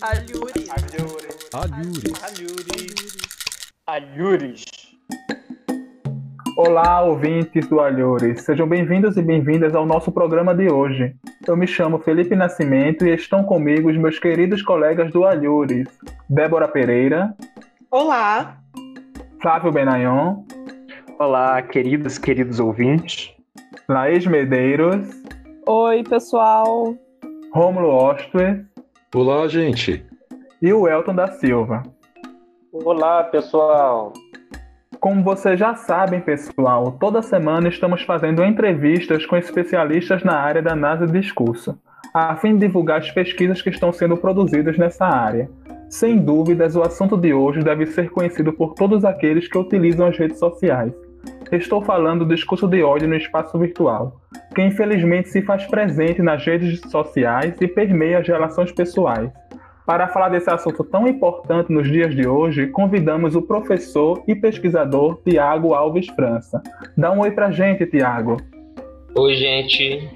Alhures. Alhures. Alhures. Alhures. Alhures. Olá, ouvintes do Alhures. Sejam bem-vindos e bem-vindas ao nosso programa de hoje. Eu me chamo Felipe Nascimento e estão comigo os meus queridos colegas do Alhures. Débora Pereira. Olá. Flávio Benayon. Olá, queridos, queridos ouvintes. Laís Medeiros. Oi, pessoal. Rômulo Ostler. Olá, gente. E o Elton da Silva. Olá, pessoal. Como vocês já sabem, pessoal, toda semana estamos fazendo entrevistas com especialistas na área da análise de discurso, a fim de divulgar as pesquisas que estão sendo produzidas nessa área. Sem dúvidas, o assunto de hoje deve ser conhecido por todos aqueles que utilizam as redes sociais. Estou falando do discurso de ódio no espaço virtual, que infelizmente se faz presente nas redes sociais e permeia as relações pessoais. Para falar desse assunto tão importante nos dias de hoje, convidamos o professor e pesquisador Tiago Alves França. Dá um oi pra gente, Tiago. Oi, gente.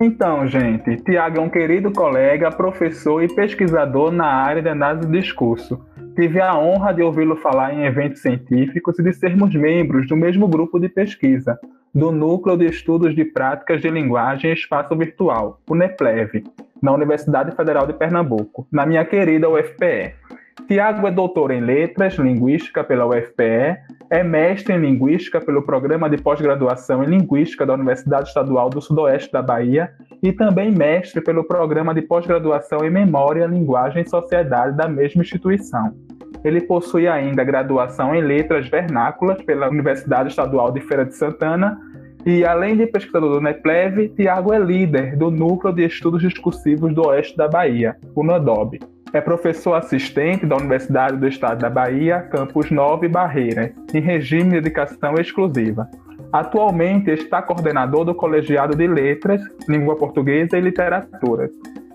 Então, gente, Tiago é um querido colega, professor e pesquisador na área de análise de discurso. Tive a honra de ouvi-lo falar em eventos científicos e de sermos membros do mesmo grupo de pesquisa, do Núcleo de Estudos de Práticas de Linguagem e Espaço Virtual, o NEPLEV, na Universidade Federal de Pernambuco, na minha querida UFPE. Tiago é doutor em Letras, Linguística pela UFPE, é mestre em Linguística pelo Programa de Pós-Graduação em Linguística da Universidade Estadual do Sudoeste da Bahia e também mestre pelo Programa de Pós-Graduação em Memória, Linguagem e Sociedade da mesma instituição. Ele possui ainda graduação em Letras Vernáculas pela Universidade Estadual de Feira de Santana e, além de pesquisador do NEPLEV, Tiago é líder do Núcleo de Estudos Discursivos do Oeste da Bahia, o NODOB. É professor assistente da Universidade do Estado da Bahia, Campus 9 Barreiras, em regime de dedicação exclusiva. Atualmente está coordenador do Colegiado de Letras, Língua Portuguesa e Literatura.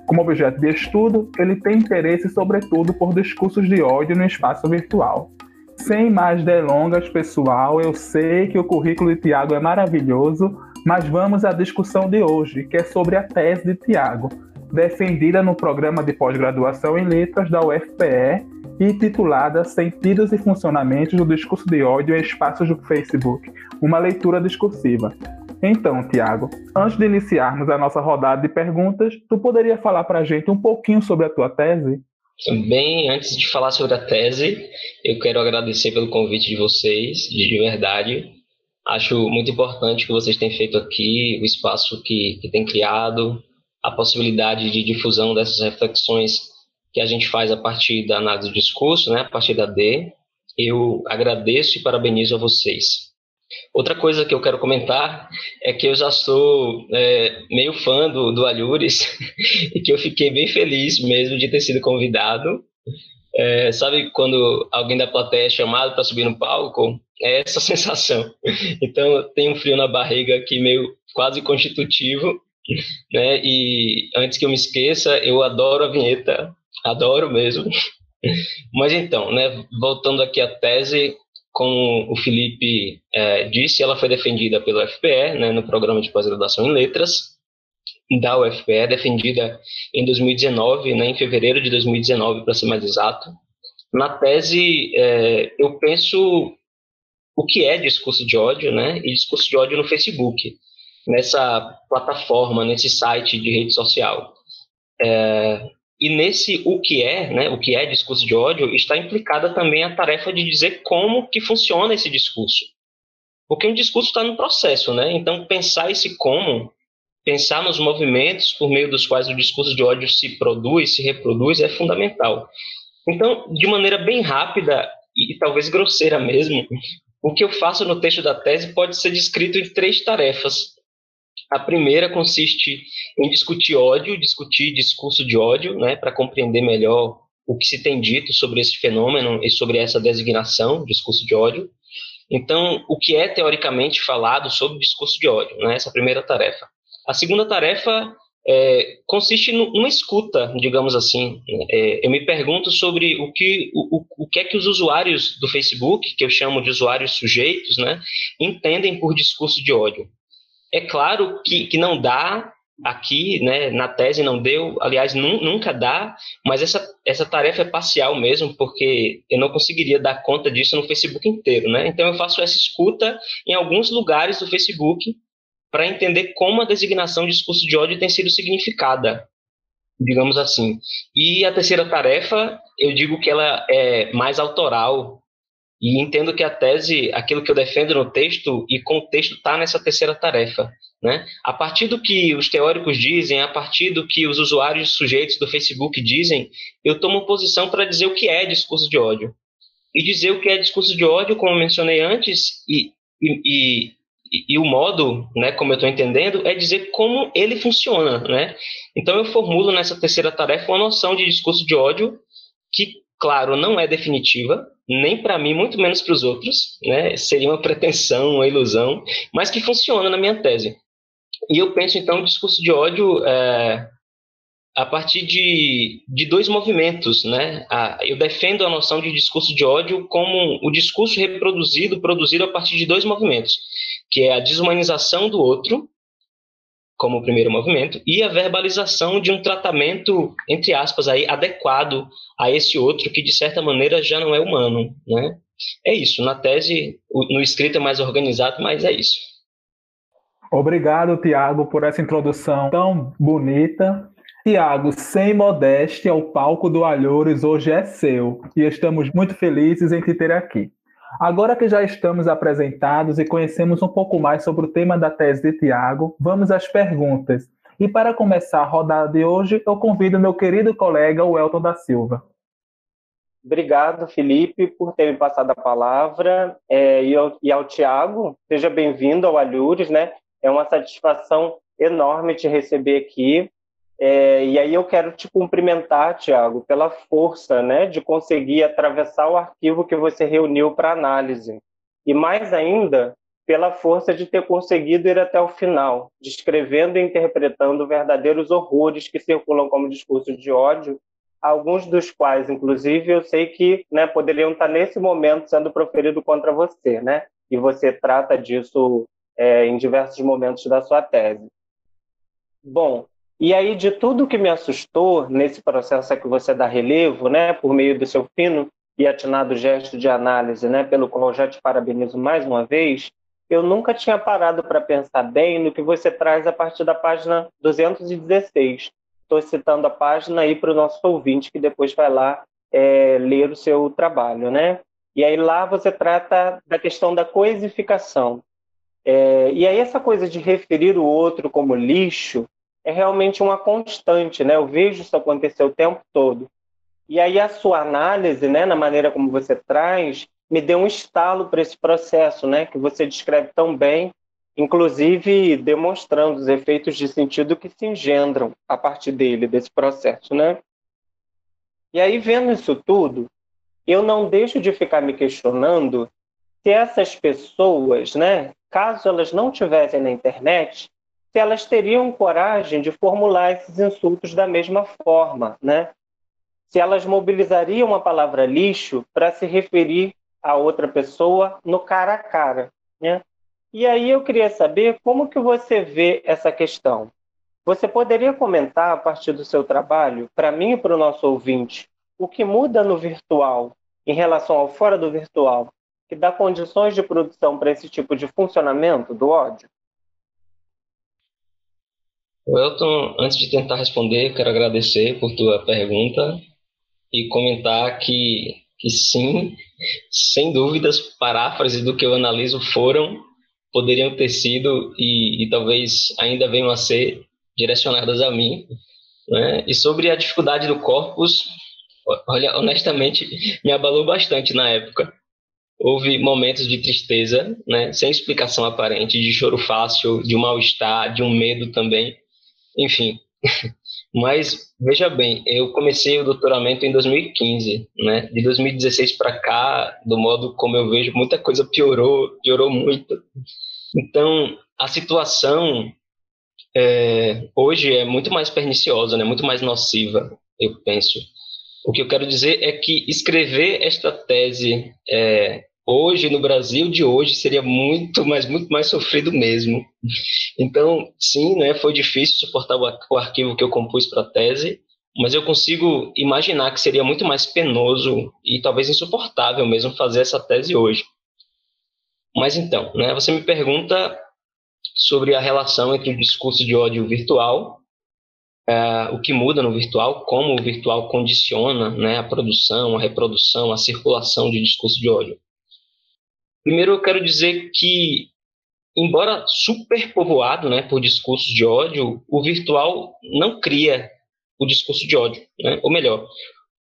Como objeto de estudo, ele tem interesse sobretudo por discursos de ódio no espaço virtual. Sem mais delongas, pessoal, eu sei que o currículo de Tiago é maravilhoso, mas vamos à discussão de hoje, que é sobre a tese de Tiago, defendida no programa de pós-graduação em letras da UFPE e titulada Sentidos e Funcionamentos do Discurso de Ódio em Espaços do Facebook, uma leitura discursiva. Então, Tiago, antes de iniciarmos a nossa rodada de perguntas, tu poderia falar para a gente um pouquinho sobre a tua tese? Bem, antes de falar sobre a tese, eu quero agradecer pelo convite de vocês, de verdade. Acho muito importante que vocês tenham feito aqui, o espaço que, que tem criado, a possibilidade de difusão dessas reflexões que a gente faz a partir da análise do discurso, né, a partir da D. Eu agradeço e parabenizo a vocês. Outra coisa que eu quero comentar é que eu já sou é, meio fã do, do Alhures e que eu fiquei bem feliz mesmo de ter sido convidado. É, sabe quando alguém da plateia é chamado para subir no palco? É essa sensação. Então tem um frio na barriga aqui meio quase constitutivo né? E antes que eu me esqueça, eu adoro a vinheta, adoro mesmo. Mas então, né? Voltando aqui à tese, como o Felipe é, disse, ela foi defendida pelo UFPE, né, no programa de pós-graduação em letras da UFPE, defendida em 2019, né, em fevereiro de 2019, para ser mais exato. Na tese, é, eu penso o que é discurso de ódio, né, e discurso de ódio no Facebook nessa plataforma, nesse site de rede social. É, e nesse o que é, né, o que é discurso de ódio, está implicada também a tarefa de dizer como que funciona esse discurso. Porque um discurso está no processo, né? Então pensar esse como, pensar nos movimentos por meio dos quais o discurso de ódio se produz, se reproduz, é fundamental. Então, de maneira bem rápida e talvez grosseira mesmo, o que eu faço no texto da tese pode ser descrito em três tarefas a primeira consiste em discutir ódio, discutir discurso de ódio, né, para compreender melhor o que se tem dito sobre esse fenômeno e sobre essa designação, discurso de ódio. Então, o que é teoricamente falado sobre discurso de ódio, né, essa é primeira tarefa. A segunda tarefa é, consiste numa escuta, digamos assim. É, eu me pergunto sobre o que, o, o que é que os usuários do Facebook, que eu chamo de usuários sujeitos, né, entendem por discurso de ódio. É claro que, que não dá aqui, né, na tese não deu, aliás, nunca dá, mas essa, essa tarefa é parcial mesmo, porque eu não conseguiria dar conta disso no Facebook inteiro, né? Então eu faço essa escuta em alguns lugares do Facebook para entender como a designação de discurso de ódio tem sido significada, digamos assim. E a terceira tarefa, eu digo que ela é mais autoral, e entendo que a tese, aquilo que eu defendo no texto e contexto está nessa terceira tarefa. Né? A partir do que os teóricos dizem, a partir do que os usuários sujeitos do Facebook dizem, eu tomo posição para dizer o que é discurso de ódio. E dizer o que é discurso de ódio, como mencionei antes, e, e, e, e o modo, né, como eu estou entendendo, é dizer como ele funciona. Né? Então eu formulo nessa terceira tarefa uma noção de discurso de ódio que, claro, não é definitiva, nem para mim, muito menos para os outros, né? Seria uma pretensão, uma ilusão, mas que funciona na minha tese. E eu penso, então, o discurso de ódio é, a partir de, de dois movimentos. Né? A, eu defendo a noção de discurso de ódio como o discurso reproduzido, produzido a partir de dois movimentos, que é a desumanização do outro, como o primeiro movimento, e a verbalização de um tratamento, entre aspas, aí, adequado a esse outro que, de certa maneira, já não é humano. Né? É isso. Na tese, no escrito é mais organizado, mas é isso. Obrigado, Tiago, por essa introdução tão bonita. Tiago, sem modéstia, o palco do Alhores hoje é seu e estamos muito felizes em te ter aqui. Agora que já estamos apresentados e conhecemos um pouco mais sobre o tema da tese de Tiago, vamos às perguntas. E para começar a rodada de hoje, eu convido meu querido colega, o Elton da Silva. Obrigado, Felipe, por ter me passado a palavra. É, e, ao, e ao Tiago, seja bem-vindo ao Alhures, né? É uma satisfação enorme te receber aqui. É, e aí eu quero te cumprimentar, Tiago, pela força né, de conseguir atravessar o arquivo que você reuniu para análise. E mais ainda, pela força de ter conseguido ir até o final, descrevendo e interpretando verdadeiros horrores que circulam como discurso de ódio, alguns dos quais, inclusive, eu sei que né, poderiam estar nesse momento sendo proferidos contra você, né? E você trata disso é, em diversos momentos da sua tese. Bom, e aí de tudo que me assustou nesse processo a que você dá relevo, né, por meio do seu fino e atinado gesto de análise, né, pelo qual já te parabenizo mais uma vez, eu nunca tinha parado para pensar bem no que você traz a partir da página 216. Estou citando a página aí para o nosso ouvinte que depois vai lá é, ler o seu trabalho, né? E aí lá você trata da questão da coisificação, é, e aí essa coisa de referir o outro como lixo é realmente uma constante, né? Eu vejo isso acontecer o tempo todo. E aí a sua análise, né, na maneira como você traz, me deu um estalo para esse processo, né, que você descreve tão bem, inclusive demonstrando os efeitos de sentido que se engendram a partir dele, desse processo, né? E aí vendo isso tudo, eu não deixo de ficar me questionando se essas pessoas, né, caso elas não tivessem na internet, se elas teriam coragem de formular esses insultos da mesma forma, né? Se elas mobilizariam a palavra lixo para se referir a outra pessoa no cara a cara, né? E aí eu queria saber como que você vê essa questão. Você poderia comentar a partir do seu trabalho, para mim e para o nosso ouvinte, o que muda no virtual em relação ao fora do virtual que dá condições de produção para esse tipo de funcionamento do ódio? Elton, antes de tentar responder, quero agradecer por tua pergunta e comentar que, que sim, sem dúvidas, paráfrases do que eu analiso foram, poderiam ter sido e, e talvez ainda venham a ser direcionadas a mim. Né? E sobre a dificuldade do corpus, olha, honestamente, me abalou bastante na época houve momentos de tristeza, né, sem explicação aparente, de choro fácil, de um mal-estar, de um medo também, enfim. Mas veja bem, eu comecei o doutoramento em 2015, né? De 2016 para cá, do modo como eu vejo, muita coisa piorou, piorou muito. Então, a situação é, hoje é muito mais perniciosa, né? Muito mais nociva, eu penso. O que eu quero dizer é que escrever esta tese é, hoje, no Brasil de hoje, seria muito, mas muito mais sofrido mesmo. Então, sim, né, foi difícil suportar o, arquivo que eu compus para a tese, mas eu consigo imaginar que seria muito mais penoso e talvez insuportável mesmo fazer essa tese hoje. Mas então, né, você me pergunta sobre a relação entre o discurso de ódio virtual, uh, o que muda no virtual, como o virtual condiciona né, a produção, a reprodução, a circulação de discurso de ódio. Primeiro, eu quero dizer que, embora superpovoado né, por discursos de ódio, o virtual não cria o discurso de ódio. Né? Ou melhor,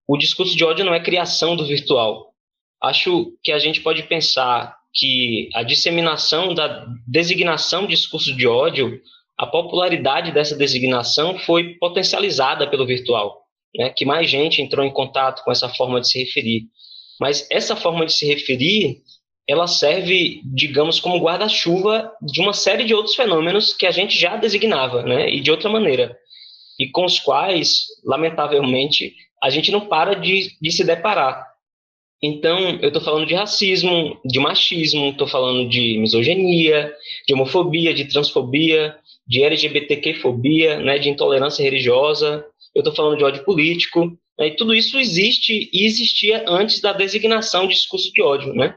o discurso de ódio não é criação do virtual. Acho que a gente pode pensar que a disseminação da designação de discurso de ódio, a popularidade dessa designação foi potencializada pelo virtual, né? que mais gente entrou em contato com essa forma de se referir. Mas essa forma de se referir, ela serve, digamos, como guarda-chuva de uma série de outros fenômenos que a gente já designava, né? e de outra maneira, e com os quais, lamentavelmente, a gente não para de, de se deparar. Então, eu estou falando de racismo, de machismo, estou falando de misoginia, de homofobia, de transfobia, de LGBTQ-fobia, né, de intolerância religiosa, eu estou falando de ódio político, né, e tudo isso existe e existia antes da designação de discurso de ódio. Né?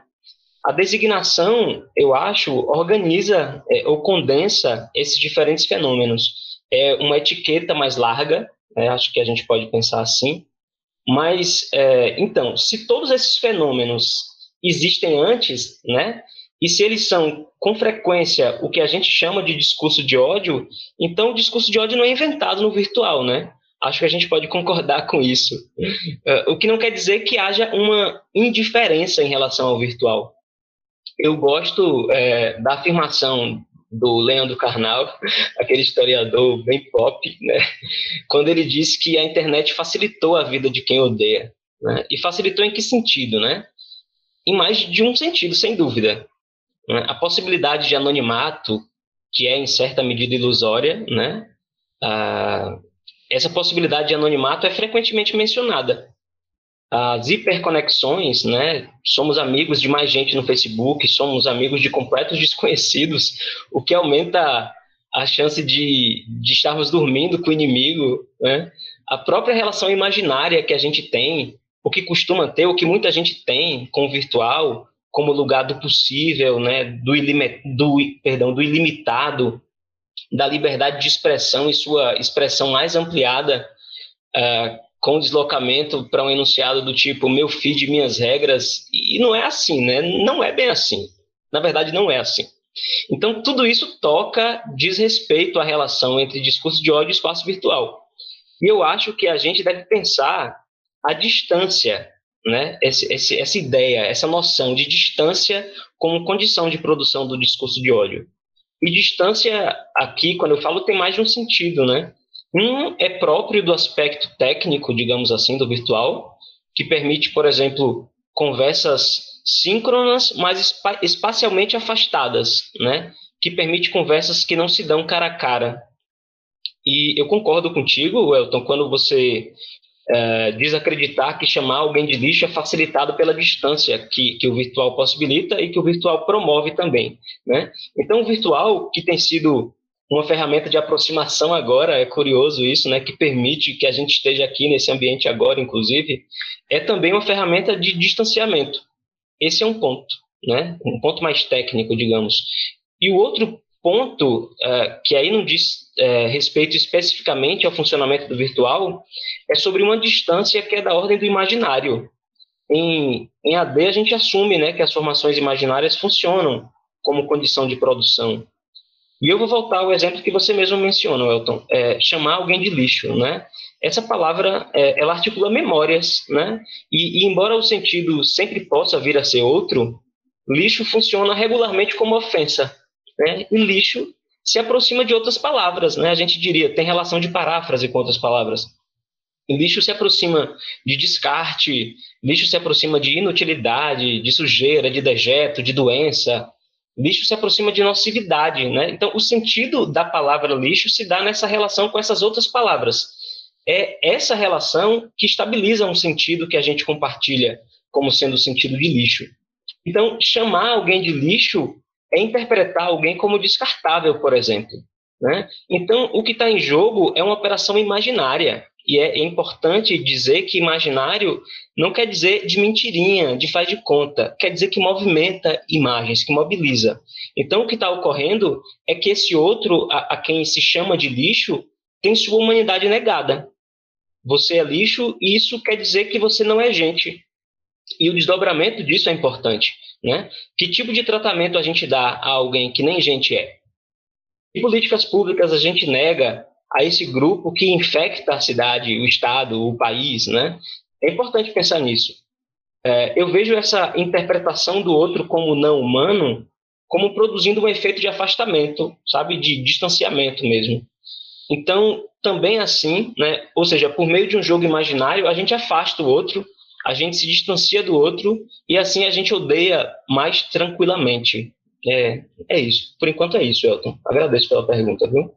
A designação, eu acho, organiza é, ou condensa esses diferentes fenômenos. É uma etiqueta mais larga, né, acho que a gente pode pensar assim, mas, é, então, se todos esses fenômenos existem antes, né, e se eles são com frequência o que a gente chama de discurso de ódio, então o discurso de ódio não é inventado no virtual, né? Acho que a gente pode concordar com isso. É, o que não quer dizer que haja uma indiferença em relação ao virtual. Eu gosto é, da afirmação do Leandro Carnal, aquele historiador bem pop, né? quando ele disse que a internet facilitou a vida de quem odeia. Né? E facilitou em que sentido? Né? Em mais de um sentido, sem dúvida. Né? A possibilidade de anonimato, que é em certa medida ilusória, né? Ah, essa possibilidade de anonimato é frequentemente mencionada as hiperconexões, né? Somos amigos de mais gente no Facebook, somos amigos de completos desconhecidos, o que aumenta a chance de, de estarmos dormindo com o inimigo, né? A própria relação imaginária que a gente tem, o que costuma ter, o que muita gente tem com o virtual, como lugar do possível, né? Do, ilim, do, perdão, do ilimitado, da liberdade de expressão e sua expressão mais ampliada, uh, com deslocamento para um enunciado do tipo meu feed, minhas regras, e não é assim, né? Não é bem assim. Na verdade, não é assim. Então, tudo isso toca, diz respeito à relação entre discurso de ódio e espaço virtual. E eu acho que a gente deve pensar a distância, né? Esse, esse, essa ideia, essa noção de distância como condição de produção do discurso de ódio. E distância aqui, quando eu falo, tem mais de um sentido, né? Um é próprio do aspecto técnico, digamos assim, do virtual, que permite, por exemplo, conversas síncronas, mas espacialmente afastadas, né? Que permite conversas que não se dão cara a cara. E eu concordo contigo, Elton, quando você é, diz acreditar que chamar alguém de lixo é facilitado pela distância que, que o virtual possibilita e que o virtual promove também, né? Então, o virtual, que tem sido uma ferramenta de aproximação agora, é curioso isso, né, que permite que a gente esteja aqui nesse ambiente agora, inclusive, é também uma ferramenta de distanciamento. Esse é um ponto, né, um ponto mais técnico, digamos. E o outro ponto, uh, que aí não diz uh, respeito especificamente ao funcionamento do virtual, é sobre uma distância que é da ordem do imaginário. Em, em AD, a gente assume né, que as formações imaginárias funcionam como condição de produção. E eu vou voltar ao exemplo que você mesmo mencionou, Elton, é, chamar alguém de lixo, né? Essa palavra, é, ela articula memórias, né? E, e, embora o sentido sempre possa vir a ser outro, lixo funciona regularmente como ofensa, né? E lixo se aproxima de outras palavras, né? A gente diria, tem relação de paráfrase com outras palavras. E lixo se aproxima de descarte, lixo se aproxima de inutilidade, de sujeira, de dejeto, de doença, lixo se aproxima de nocividade, né? Então, o sentido da palavra lixo se dá nessa relação com essas outras palavras. É essa relação que estabiliza um sentido que a gente compartilha como sendo o sentido de lixo. Então, chamar alguém de lixo é interpretar alguém como descartável, por exemplo. Né? Então, o que está em jogo é uma operação imaginária. E é, importante dizer que imaginário não quer dizer de mentirinha, de faz de conta, quer dizer que movimenta imagens, que mobiliza. Então, o que está ocorrendo é que esse outro, a, a quem se chama de lixo, tem sua humanidade negada. Você é lixo e isso quer dizer que você não é gente. E o desdobramento disso é importante. Né? Que tipo de tratamento a gente dá a alguém que nem gente é? Que políticas públicas a gente nega a esse grupo que infecta a cidade, o estado, o país, né? É importante pensar nisso. É, eu vejo essa interpretação do outro como não humano como produzindo um efeito de afastamento, sabe, de distanciamento mesmo. Então, também assim, né? Ou seja, por meio de um jogo imaginário, a gente afasta o outro, a gente se distancia do outro e assim a gente odeia mais tranquilamente. É, é isso. Por enquanto é isso, Elton. Agradeço pela pergunta, viu?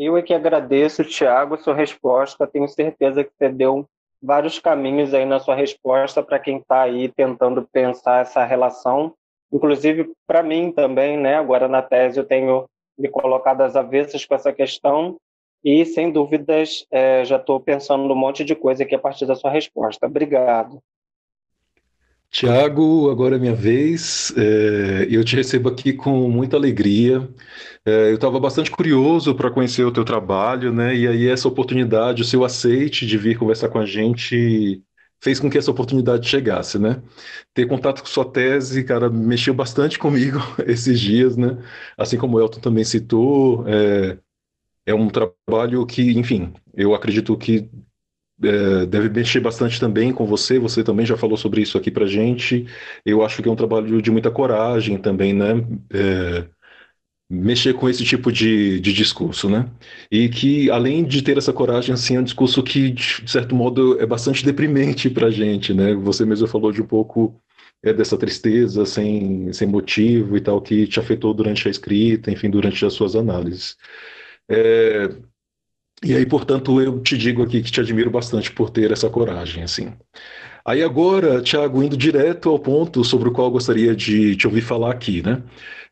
Eu é que agradeço, Tiago, sua resposta. Tenho certeza que você deu vários caminhos aí na sua resposta para quem está aí tentando pensar essa relação. Inclusive, para mim também, né? Agora na tese eu tenho me colocado às avessas com essa questão e, sem dúvidas, é, já estou pensando num monte de coisa aqui a partir da sua resposta. Obrigado. Tiago, agora é minha vez. É, eu te recebo aqui com muita alegria. É, eu estava bastante curioso para conhecer o teu trabalho, né? E aí essa oportunidade, o seu aceite de vir conversar com a gente fez com que essa oportunidade chegasse, né? Ter contato com sua tese, cara, mexeu bastante comigo esses dias, né? Assim como o Elton também citou, é, é um trabalho que, enfim, eu acredito que é, deve mexer bastante também com você. Você também já falou sobre isso aqui para gente. Eu acho que é um trabalho de muita coragem também, né? É, mexer com esse tipo de, de discurso, né? E que, além de ter essa coragem, assim, é um discurso que, de certo modo, é bastante deprimente para gente, né? Você mesmo falou de um pouco é, dessa tristeza sem, sem motivo e tal, que te afetou durante a escrita, enfim, durante as suas análises. É, e aí, portanto, eu te digo aqui que te admiro bastante por ter essa coragem, assim. Aí agora, Tiago, indo direto ao ponto sobre o qual eu gostaria de te ouvir falar aqui, né?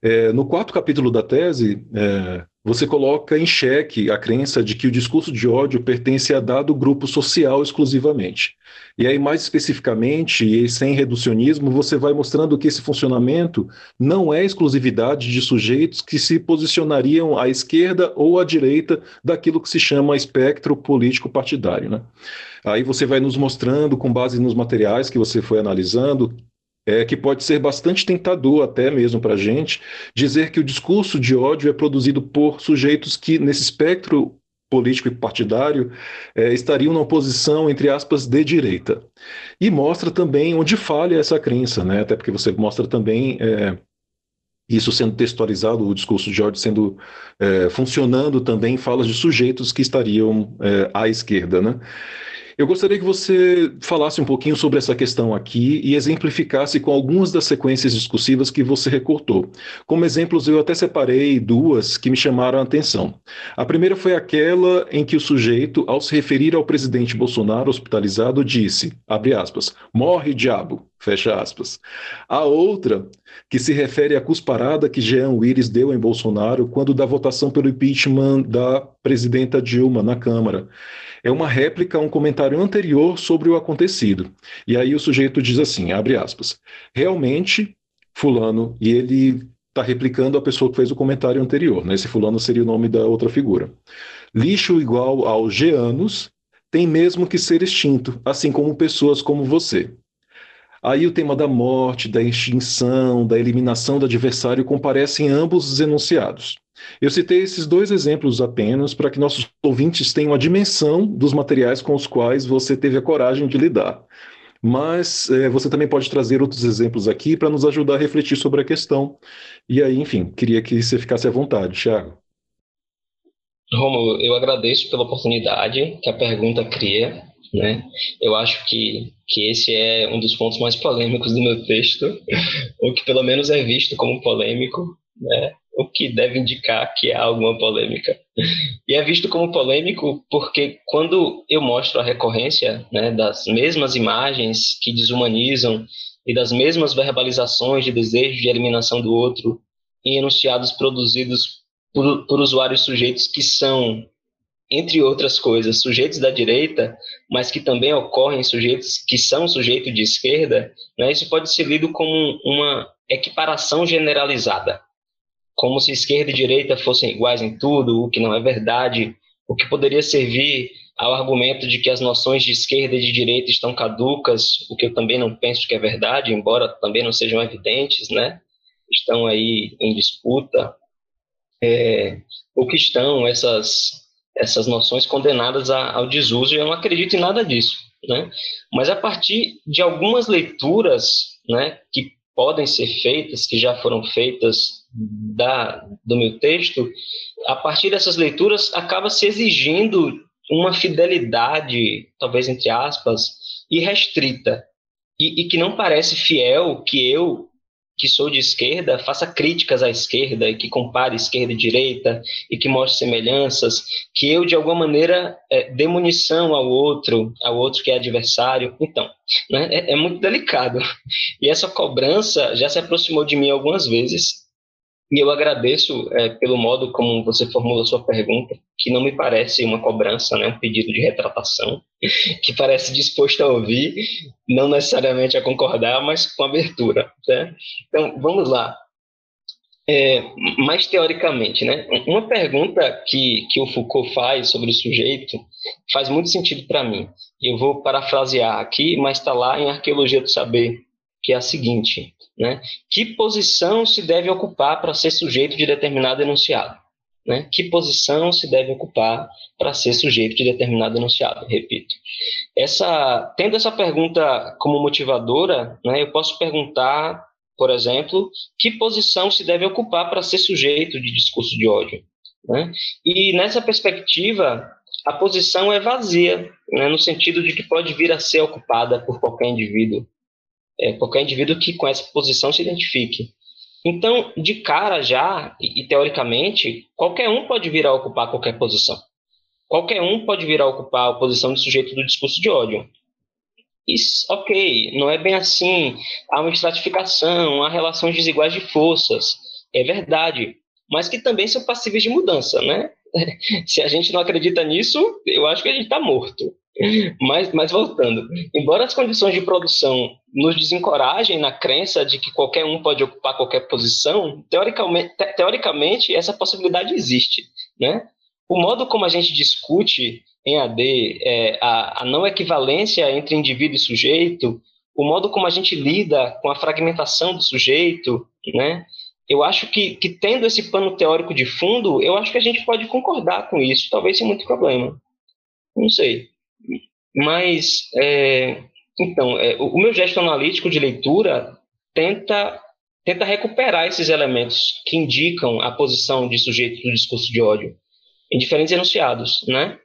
É, no quarto capítulo da tese, é, você coloca em xeque a crença de que o discurso de ódio pertence a dado grupo social exclusivamente. E aí, mais especificamente, e sem reducionismo, você vai mostrando que esse funcionamento não é exclusividade de sujeitos que se posicionariam à esquerda ou à direita daquilo que se chama espectro político partidário. Né? Aí você vai nos mostrando, com base nos materiais que você foi analisando, é, que pode ser bastante tentador até mesmo para a gente, dizer que o discurso de ódio é produzido por sujeitos que, nesse espectro político e partidário, é, estariam numa posição, entre aspas, de direita. E mostra também onde falha essa crença, né? até porque você mostra também é, isso sendo textualizado, o discurso de ódio sendo é, funcionando também falas de sujeitos que estariam é, à esquerda, né? Eu gostaria que você falasse um pouquinho sobre essa questão aqui e exemplificasse com algumas das sequências discursivas que você recortou. Como exemplos, eu até separei duas que me chamaram a atenção. A primeira foi aquela em que o sujeito, ao se referir ao presidente Bolsonaro hospitalizado, disse, abre aspas, morre diabo, fecha aspas. A outra, que se refere à cusparada que Jean Willis deu em Bolsonaro quando da votação pelo impeachment da presidenta Dilma na Câmara é uma réplica a um comentário anterior sobre o acontecido. E aí o sujeito diz assim, abre aspas, realmente, fulano, e ele está replicando a pessoa que fez o comentário anterior, né? esse fulano seria o nome da outra figura. Lixo igual aos geanos tem mesmo que ser extinto, assim como pessoas como você. Aí o tema da morte, da extinção, da eliminação do adversário comparecem em ambos os enunciados. Eu citei esses dois exemplos apenas para que nossos ouvintes tenham a dimensão dos materiais com os quais você teve a coragem de lidar. Mas é, você também pode trazer outros exemplos aqui para nos ajudar a refletir sobre a questão. E aí, enfim, queria que você ficasse à vontade, Thiago. Romulo, eu agradeço pela oportunidade que a pergunta cria. Né? Eu acho que, que esse é um dos pontos mais polêmicos do meu texto, ou que pelo menos é visto como polêmico. Né? O que deve indicar que há alguma polêmica. E é visto como polêmico porque quando eu mostro a recorrência né, das mesmas imagens que desumanizam e das mesmas verbalizações de desejo de eliminação do outro em enunciados produzidos por, por usuários sujeitos que são, entre outras coisas, sujeitos da direita, mas que também ocorrem sujeitos que são sujeitos de esquerda, né, isso pode ser lido como uma equiparação generalizada, como se esquerda e direita fossem iguais em tudo, o que não é verdade, o que poderia servir ao argumento de que as noções de esquerda e de direita estão caducas, o que eu também não penso que é verdade, embora também não sejam evidentes, né? Estão aí em disputa. É, o que estão essas essas noções condenadas a, ao desuso, eu não acredito em nada disso, né? Mas a partir de algumas leituras, né, que podem ser feitas, que já foram feitas da, do meu texto, a partir dessas leituras acaba se exigindo uma fidelidade, talvez entre aspas, irrestrita, e, e que não parece fiel que eu, que sou de esquerda, faça críticas à esquerda e que compare esquerda e direita e que mostre semelhanças, que eu, de alguma maneira, é, dê munição ao outro, ao outro que é adversário. Então, né, é, é muito delicado. E essa cobrança já se aproximou de mim algumas vezes, e eu agradeço é, pelo modo como você formula sua pergunta, que não me parece uma cobrança, né, um pedido de retratação, que parece disposto a ouvir, não necessariamente a concordar, mas com abertura. Né? Então, vamos lá. É, mais teoricamente, né? Uma pergunta que, que o Foucault faz sobre o sujeito faz muito sentido para mim. Eu vou parafrasear aqui, mas está lá em Arqueologia do Saber, que é a seguinte: né? Que posição se deve ocupar para ser sujeito de determinado enunciado? Né? Que posição se deve ocupar para ser sujeito de determinado enunciado? Repito. Essa, tendo essa pergunta como motivadora, né, eu posso perguntar, por exemplo, que posição se deve ocupar para ser sujeito de discurso de ódio? Né? E nessa perspectiva, a posição é vazia, né, no sentido de que pode vir a ser ocupada por qualquer indivíduo é, qualquer indivíduo que com essa posição se identifique. Então, de cara já, e, e, teoricamente, qualquer um pode vir a ocupar qualquer posição. Qualquer um pode vir a ocupar a posição de sujeito do discurso de ódio. Isso, ok, não é bem assim. Há uma estratificação, há relações desiguais de forças. É verdade. Mas que também são passíveis de mudança, né? Se a gente não acredita nisso, eu acho que a gente está morto. Mas, mas voltando, embora as condições de produção nos desencorajem na crença de que qualquer um pode ocupar qualquer posição, teoricamente, te, teoricamente essa possibilidade existe, né? O modo como a gente discute em AD é, a, a não equivalência entre indivíduo e sujeito, o modo como a gente lida com a fragmentação do sujeito, né? Eu acho que, que tendo esse pano teórico de fundo, eu acho que a gente pode concordar com isso, talvez sem muito problema. Não sei. Mas, é, então, é, o meu gesto analítico de leitura tenta, tenta recuperar esses elementos que indicam a posição de sujeito do discurso de ódio em diferentes enunciados, né?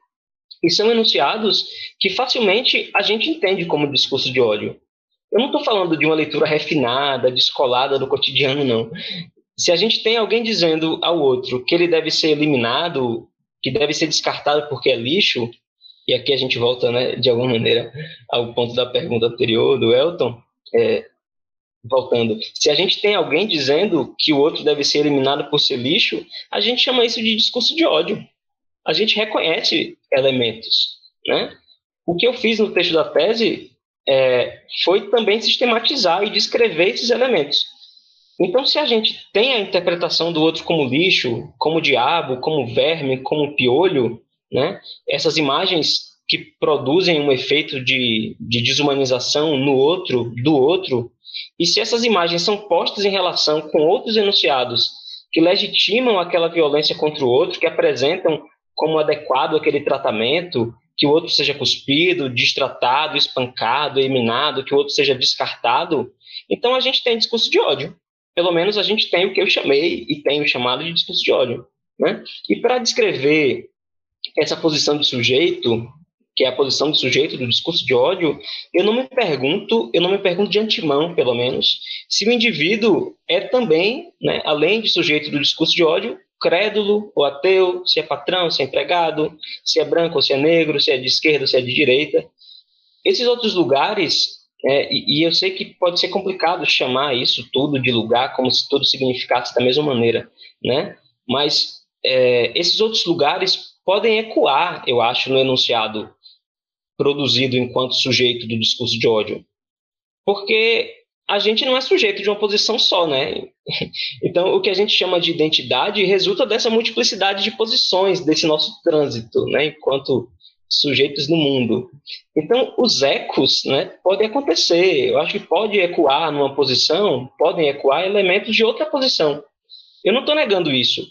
E são enunciados que facilmente a gente entende como discurso de ódio. Eu não estou falando de uma leitura refinada, descolada do cotidiano, não. Se a gente tem alguém dizendo ao outro que ele deve ser eliminado, que deve ser descartado porque é lixo, e aqui a gente volta, né, de alguma maneira, ao ponto da pergunta anterior do Elton, é, voltando, se a gente tem alguém dizendo que o outro deve ser eliminado por ser lixo, a gente chama isso de discurso de ódio. A gente reconhece elementos, né? O que eu fiz no texto da tese é, foi também sistematizar e descrever esses elementos. Então, se a gente tem a interpretação do outro como lixo, como diabo, como verme, como piolho, né? Essas imagens que produzem um efeito de, de desumanização no outro, do outro, e se essas imagens são postas em relação com outros enunciados que legitimam aquela violência contra o outro, que apresentam como adequado aquele tratamento, que o outro seja cuspido, destratado, espancado, eliminado, que o outro seja descartado, então a gente tem discurso de ódio. Pelo menos a gente tem o que eu chamei e tenho chamado de discurso de ódio. Né? E para descrever essa posição de sujeito, que é a posição do sujeito do discurso de ódio, eu não me pergunto, eu não me pergunto de antemão, pelo menos, se o indivíduo é também, né, além de sujeito do discurso de ódio, crédulo ou ateu, se é patrão, se é empregado, se é branco ou se é negro, se é de esquerda ou se é de direita. Esses outros lugares É, e, eu sei que pode ser complicado chamar isso tudo de lugar como se tudo significasse da mesma maneira, né? Mas é, esses outros lugares podem ecoar, eu acho, no enunciado produzido enquanto sujeito do discurso de ódio. Porque a gente não é sujeito de uma posição só, né? Então, o que a gente chama de identidade resulta dessa multiplicidade de posições, desse nosso trânsito, né? Enquanto sujeitos no mundo. Então, os ecos, né, podem acontecer. Eu acho que pode ecoar numa posição, podem ecoar elementos de outra posição. Eu não estou negando isso.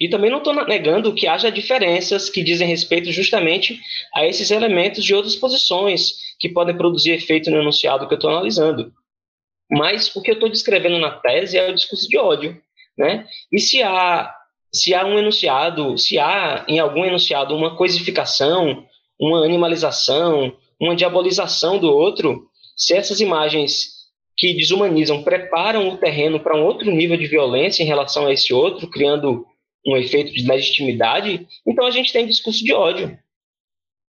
E também não estou negando que haja diferenças que dizem respeito justamente a esses elementos de outras posições que podem produzir efeito no enunciado que eu estou analisando. Mas o que eu estou descrevendo na tese é o discurso de ódio. Né? E se há, se há um enunciado, se há em algum enunciado uma coisificação, uma animalização, uma diabolização do outro, se essas imagens que desumanizam preparam o terreno para um outro nível de violência em relação a esse outro, criando um efeito de legitimidade, então a gente tem discurso de ódio.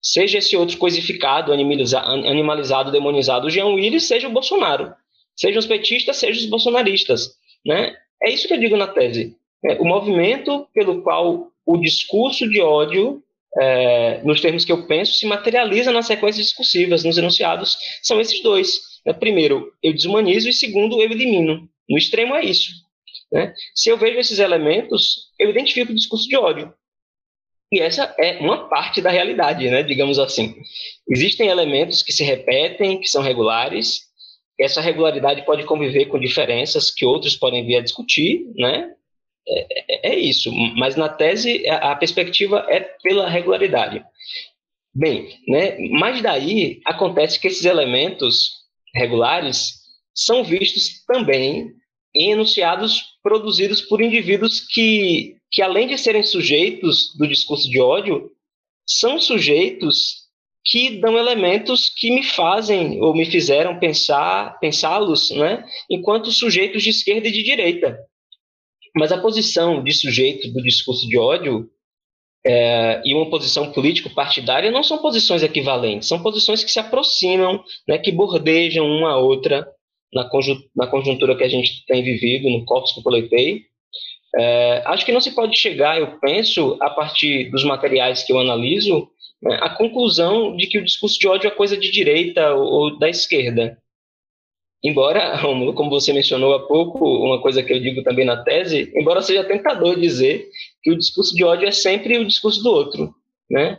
Seja esse outro coisificado, animalizado, demonizado, o Jean Willis, seja o Bolsonaro. Sejam os petistas, sejam os bolsonaristas. Né? É isso que eu digo na tese. É, o movimento pelo qual o discurso de ódio, é, nos termos que eu penso, se materializa nas sequências discursivas, nos enunciados, são esses dois. Né? Primeiro, eu desumanizo e segundo, eu elimino. No extremo é isso. Né? Se eu vejo esses elementos, eu identifico o discurso de ódio. E essa é uma parte da realidade, né? digamos assim. Existem elementos que se repetem, que são regulares. Essa regularidade pode conviver com diferenças que outros podem vir a discutir, né? É, é, é isso. Mas na tese a perspectiva é pela regularidade. Bem, né? Mas daí acontece que esses elementos regulares são vistos também em enunciados produzidos por indivíduos que, que, além de serem sujeitos do discurso de ódio, são sujeitos que dão elementos que me fazem ou me fizeram pensar, pensá-los, né, enquanto sujeitos de esquerda e de direita. Mas a posição de sujeito do discurso de ódio é, e uma posição político-partidária não são posições equivalentes, são posições que se aproximam, né, que bordejam uma a outra na, conjuntura que a gente tem vivido, no corpus que eu coletei. É, acho que não se pode chegar, eu penso, a partir dos materiais que eu analiso, né, a conclusão de que o discurso de ódio é coisa de direita ou, da esquerda. Embora, como você mencionou há pouco, uma coisa que eu digo também na tese, embora seja tentador dizer que o discurso de ódio é sempre o discurso do outro, né?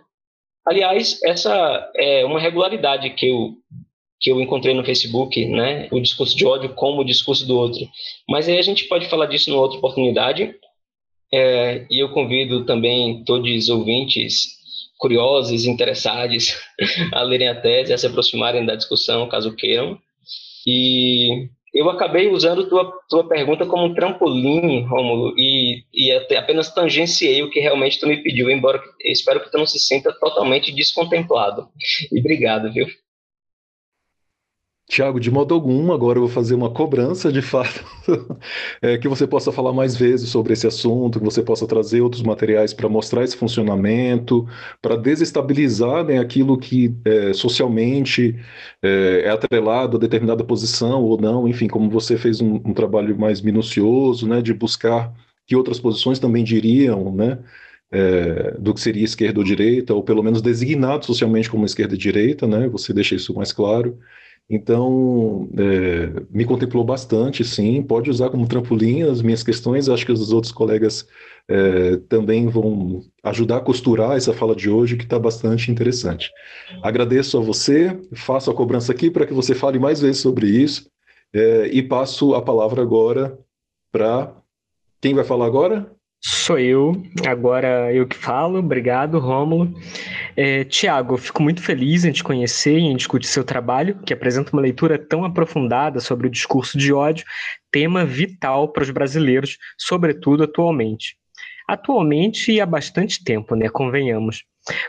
Aliás, essa é uma regularidade que eu que eu encontrei no Facebook, né? O discurso de ódio como o discurso do outro. Mas aí a gente pode falar disso numa outra oportunidade. É, e eu convido também todos os ouvintes curiosos, interessados a lerem a tese, a se aproximarem da discussão, caso queiram. E eu acabei usando tua, tua pergunta como um trampolim, Romulo, e, e apenas tangenciei o que realmente tu me pediu, embora espero que tu não se sinta totalmente descontemplado. E obrigado, viu? Tiago, de modo algum, agora eu vou fazer uma cobrança de fato, é, que você possa falar mais vezes sobre esse assunto, que você possa trazer outros materiais para mostrar esse funcionamento, para desestabilizar né, aquilo que é, socialmente é, é, atrelado a determinada posição ou não, enfim, como você fez um, um trabalho mais minucioso, né, de buscar que outras posições também diriam, né, é, do que seria esquerda ou direita, ou pelo menos designado socialmente como esquerda e direita, né, você deixa isso mais claro. Então, é, me contemplou bastante, sim. Pode usar como trampolim as minhas questões. Acho que os outros colegas é, também vão ajudar a costurar essa fala de hoje, que está bastante interessante. Agradeço a você, faço a cobrança aqui para que você fale mais vezes sobre isso. É, e passo a palavra agora para. Quem vai falar agora? Sou eu, agora eu que falo. Obrigado, Rômulo. É, Tiago, fico muito feliz em te conhecer e em discutir seu trabalho, que apresenta uma leitura tão aprofundada sobre o discurso de ódio, tema vital para os brasileiros, sobretudo atualmente. Atualmente e há bastante tempo, né? Convenhamos.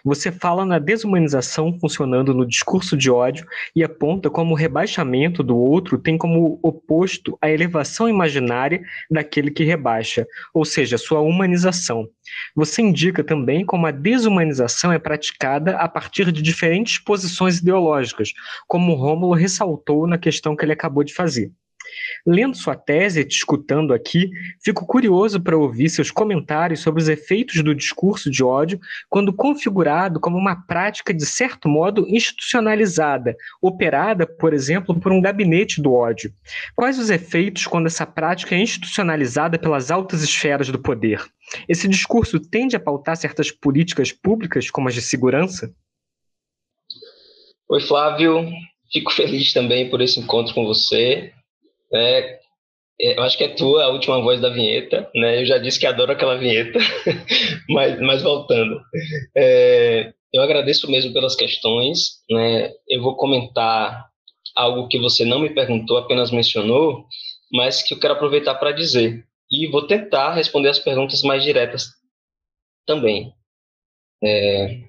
Você fala na desumanização funcionando no discurso de ódio e aponta como o rebaixamento do outro tem como oposto a elevação imaginária daquele que rebaixa, ou seja, sua humanização. Você indica também como a desumanização é praticada a partir de diferentes posições ideológicas, como Rômulo ressaltou na questão que ele acabou de fazer. Lendo sua tese e te escutando aqui, fico curioso para ouvir seus comentários sobre os efeitos do discurso de ódio quando configurado como uma prática de certo modo institucionalizada, operada, por exemplo, por um gabinete do ódio. Quais os efeitos quando essa prática é institucionalizada pelas altas esferas do poder? Esse discurso tende a pautar certas políticas públicas, como as de segurança? Oi, Flávio. Fico feliz também por esse encontro com você. É, é, eu acho que é tua a última voz da vinheta, né? Eu já disse que adoro aquela vinheta, mas, mas voltando. É, eu agradeço mesmo pelas questões, né? Eu vou comentar algo que você não me perguntou, apenas mencionou, mas que eu quero aproveitar para dizer. E vou tentar responder as perguntas mais diretas também. É,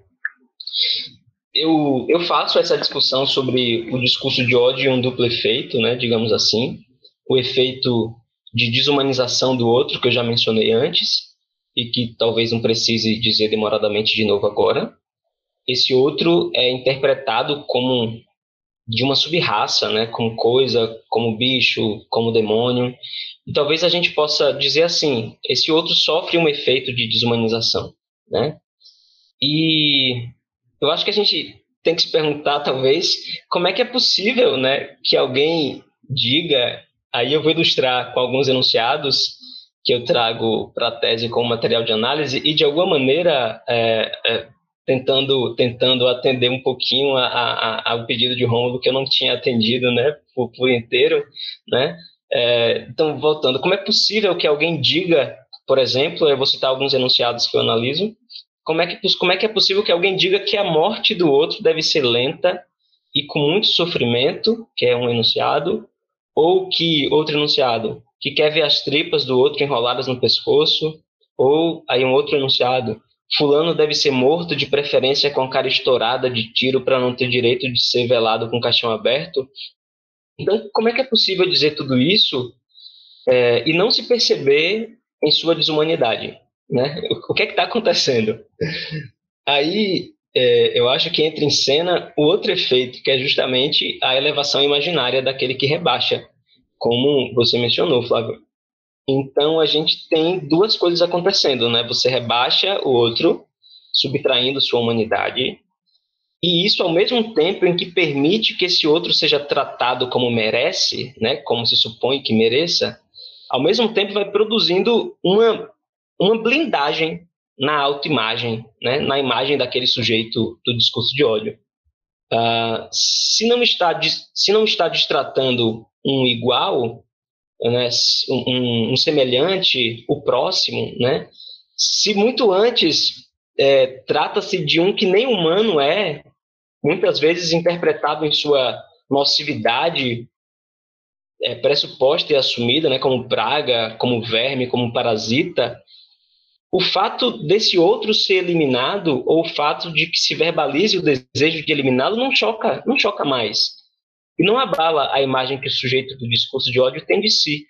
eu, eu faço essa discussão sobre o discurso de ódio e um duplo efeito, né, digamos assim, o efeito de desumanização do outro, que eu já mencionei antes, e que talvez não precise dizer demoradamente de novo agora. Esse outro é interpretado como de uma subraça, né, como coisa, como bicho, como demônio. E talvez a gente possa dizer assim, esse outro sofre um efeito de desumanização, né? E eu acho que a gente tem que se perguntar, talvez, como é que é possível, né, que alguém diga Aí eu vou ilustrar com alguns enunciados que eu trago para a tese como material de análise e, de alguma maneira, é, é, tentando, tentando atender um pouquinho a, a, ao pedido de Rômulo que eu não tinha atendido né, por, por inteiro. Né? É, então, voltando, como é possível que alguém diga, por exemplo, eu vou citar alguns enunciados que eu analiso, como é que, como é, que é possível que alguém diga que a morte do outro deve ser lenta e com muito sofrimento, que é um enunciado, ou que outro enunciado que quer ver as tripas do outro enroladas no pescoço, ou aí um outro enunciado, fulano deve ser morto de preferência com a cara estourada de tiro para não ter direito de ser velado com caixão aberto. Então, como é que é possível dizer tudo isso é, e não se perceber em sua desumanidade? Né? O que é que está acontecendo? Aí é, eu acho que entra em cena o outro efeito, que é justamente a elevação imaginária daquele que rebaixa, como você mencionou, Flávio. Então a gente tem duas coisas acontecendo, né? Você rebaixa o outro, subtraindo sua humanidade, e isso ao mesmo tempo em que permite que esse outro seja tratado como merece, né? Como se supõe que mereça, ao mesmo tempo vai produzindo uma uma blindagem na autoimagem, né, na imagem daquele sujeito do discurso de ódio. Uh, se, não está, se não está destratando um igual, né, um, um, semelhante, o próximo, né, se muito antes é, trata-se de um que nem humano é, muitas vezes interpretado em sua nocividade é, pressuposta e assumida, né, como praga, como verme, como parasita, o fato desse outro ser eliminado ou o fato de que se verbalize o desejo de eliminá-lo não choca, não choca mais. E não abala a imagem que o sujeito do discurso de ódio tem de si.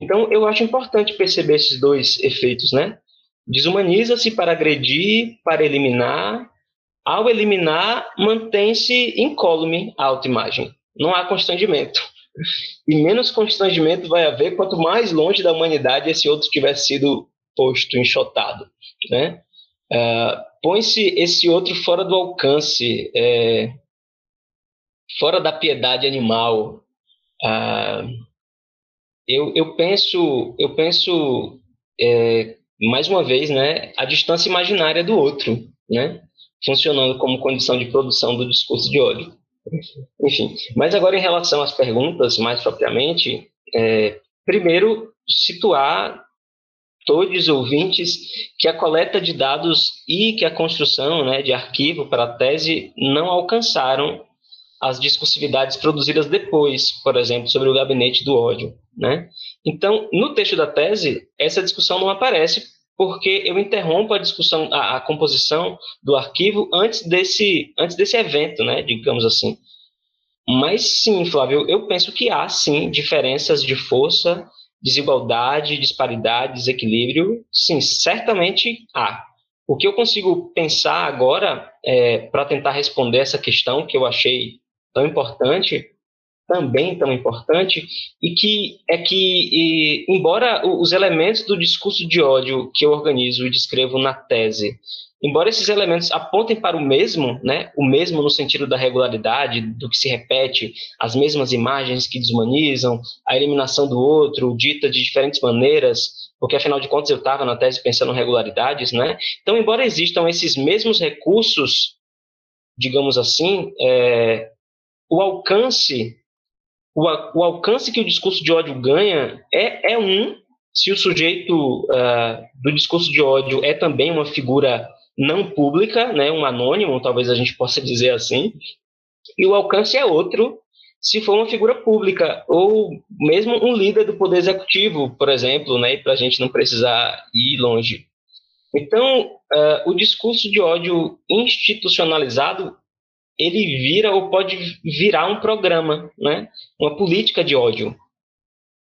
Então, eu acho importante perceber esses dois efeitos, né? Desumaniza-se para agredir, para eliminar. Ao eliminar, mantém-se incólume a autoimagem. Não há constrangimento. E menos constrangimento vai haver quanto mais longe da humanidade esse outro tiver sido posto, enxotado, né? Uh, Põe-se esse outro fora do alcance, é, fora da piedade animal. Uh, eu, eu penso, eu penso é, mais uma vez, né, a distância imaginária do outro, né, funcionando como condição de produção do discurso de ódio. Enfim, mas agora em relação às perguntas, mais propriamente, é, primeiro situar todos os ouvintes que a coleta de dados e que a construção né, de arquivo para a tese não alcançaram as discursividades produzidas depois, por exemplo, sobre o gabinete do ódio. Né? Então, no texto da tese, essa discussão não aparece porque eu interrompo a discussão, a, a, composição do arquivo antes desse, antes desse evento, né, digamos assim. Mas sim, Flávio, eu penso que há sim diferenças de força, desigualdade, disparidade, desequilíbrio. Sim, certamente há. O que eu consigo pensar agora, é, para tentar responder essa questão que eu achei tão importante, também tão importante, e que é que, e, embora os elementos do discurso de ódio que eu organizo e descrevo na tese, embora esses elementos apontem para o mesmo, né, o mesmo no sentido da regularidade, do que se repete, as mesmas imagens que desumanizam, a eliminação do outro, dita de diferentes maneiras, porque afinal de contas eu estava na tese pensando em regularidades, né? Então, embora existam esses mesmos recursos, digamos assim, é, o alcance o, o alcance que o discurso de ódio ganha é, é um, se o sujeito uh, do discurso de ódio é também uma figura não pública, né, um anônimo, talvez a gente possa dizer assim, e o alcance é outro se for uma figura pública, ou mesmo um líder do poder executivo, por exemplo, né, para a gente não precisar ir longe. Então, uh, o discurso de ódio institucionalizado ele vira ou pode virar um programa, né? Uma política de ódio.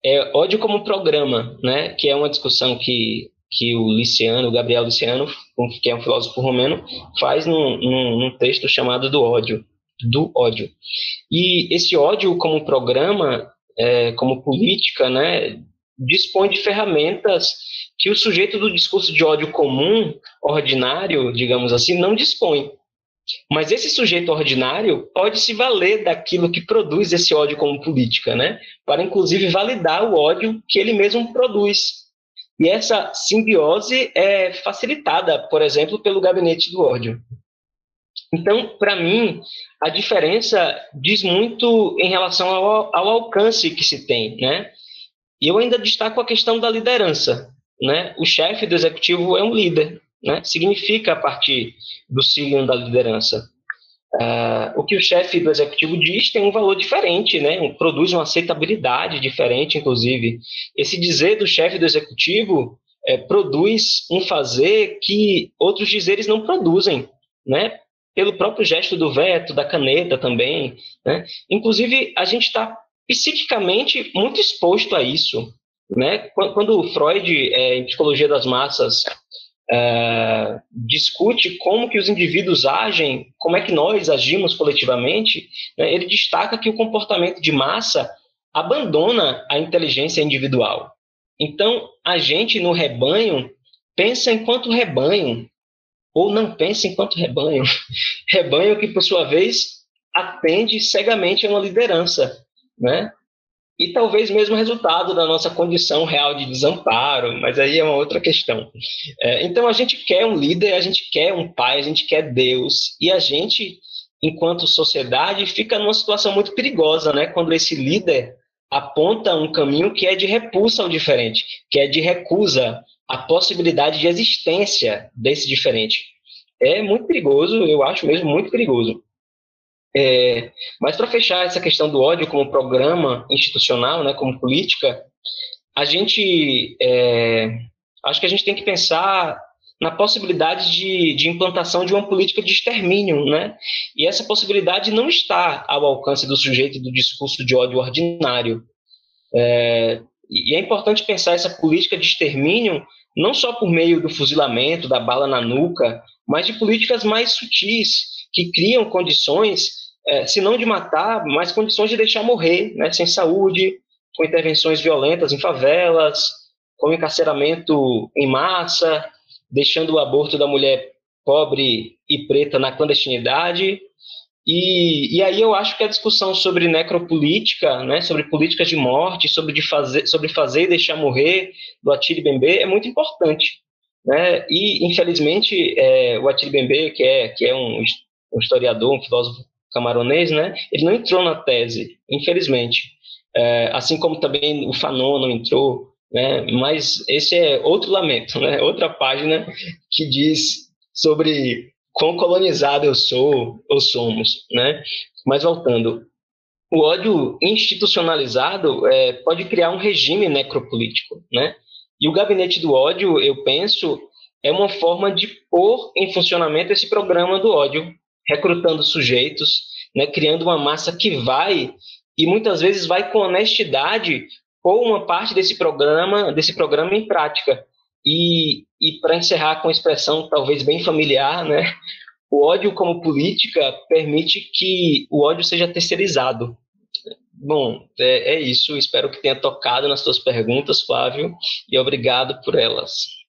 É, ódio como programa, né? Que é uma discussão que, que o Liciano, o Gabriel Liciano, que é um filósofo romeno, faz num, num, num texto chamado do ódio, do ódio. E esse ódio como programa, é, como política, né? Dispõe de ferramentas que o sujeito do discurso de ódio comum, ordinário, digamos assim, não dispõe. Mas esse sujeito ordinário pode se valer daquilo que produz esse ódio como política, né? Para inclusive validar o ódio que ele mesmo produz. E essa simbiose é facilitada, por exemplo, pelo gabinete do ódio. Então, para mim, a diferença diz muito em relação ao, ao, alcance que se tem, né? E eu ainda destaco a questão da liderança, né? O chefe do executivo é um líder, né? Significa a partir do signo da liderança. Uh, o que o chefe do executivo diz tem um valor diferente, né? produz uma aceitabilidade diferente, inclusive. Esse dizer do chefe do executivo é, produz um fazer que outros dizeres não produzem, né? pelo próprio gesto do veto, da caneta também. Né? Inclusive, a gente está psiquicamente muito exposto a isso. Né? Quando Freud, é, em Psicologia das Massas, é, discute como que os indivíduos agem, como é que nós agimos coletivamente, né, ele destaca que o comportamento de massa abandona a inteligência individual. Então, a gente no rebanho pensa enquanto rebanho, ou não pensa enquanto rebanho. rebanho que, por sua vez, atende cegamente a uma liderança, né? E talvez mesmo resultado da nossa condição real de desamparo, mas aí é uma outra questão. É, então a gente quer um líder, a gente quer um pai, a gente quer Deus, e a gente, enquanto sociedade, fica numa situação muito perigosa, né? Quando esse líder aponta um caminho que é de repulsa ao diferente, que é de recusa à possibilidade de existência desse diferente. É muito perigoso, eu acho mesmo muito perigoso. É, mas para fechar essa questão do ódio como programa institucional, né, como política, a gente é, acho que a gente tem que pensar na possibilidade de, de, implantação de uma política de extermínio, né? E essa possibilidade não está ao alcance do sujeito do discurso de ódio ordinário. É, e é importante pensar essa política de extermínio não só por meio do fuzilamento, da bala na nuca, mas de políticas mais sutis, que criam condições é, se não de matar, mas condições de deixar morrer, né, sem saúde, com intervenções violentas em favelas, com encarceramento em massa, deixando o aborto da mulher pobre e preta na clandestinidade. E, e aí eu acho que a discussão sobre necropolítica, né, sobre políticas de morte, sobre, de fazer, sobre fazer e deixar morrer, do Atili Bembe, é muito importante. Né? E, infelizmente, é, o Atili Bembe, que é, que é um, um historiador, um filósofo camaronês, né? Ele não entrou na tese, infelizmente. É, assim como também o Fanon não entrou, né? Mas esse é outro lamento, né? Outra página que diz sobre quão colonizado eu sou ou somos, né? Mas voltando, o ódio institucionalizado é, pode criar um regime necropolítico, né? E o gabinete do ódio, eu penso, é uma forma de pôr em funcionamento esse programa do ódio, recrutando sujeitos, né, criando uma massa que vai e muitas vezes vai com honestidade pôr uma parte desse programa, desse programa em prática. E, e para encerrar com uma expressão talvez bem familiar, né, o ódio como política permite que o ódio seja terceirizado. Bom, é, é isso. Espero que tenha tocado nas suas perguntas, Flávio, e obrigado por elas.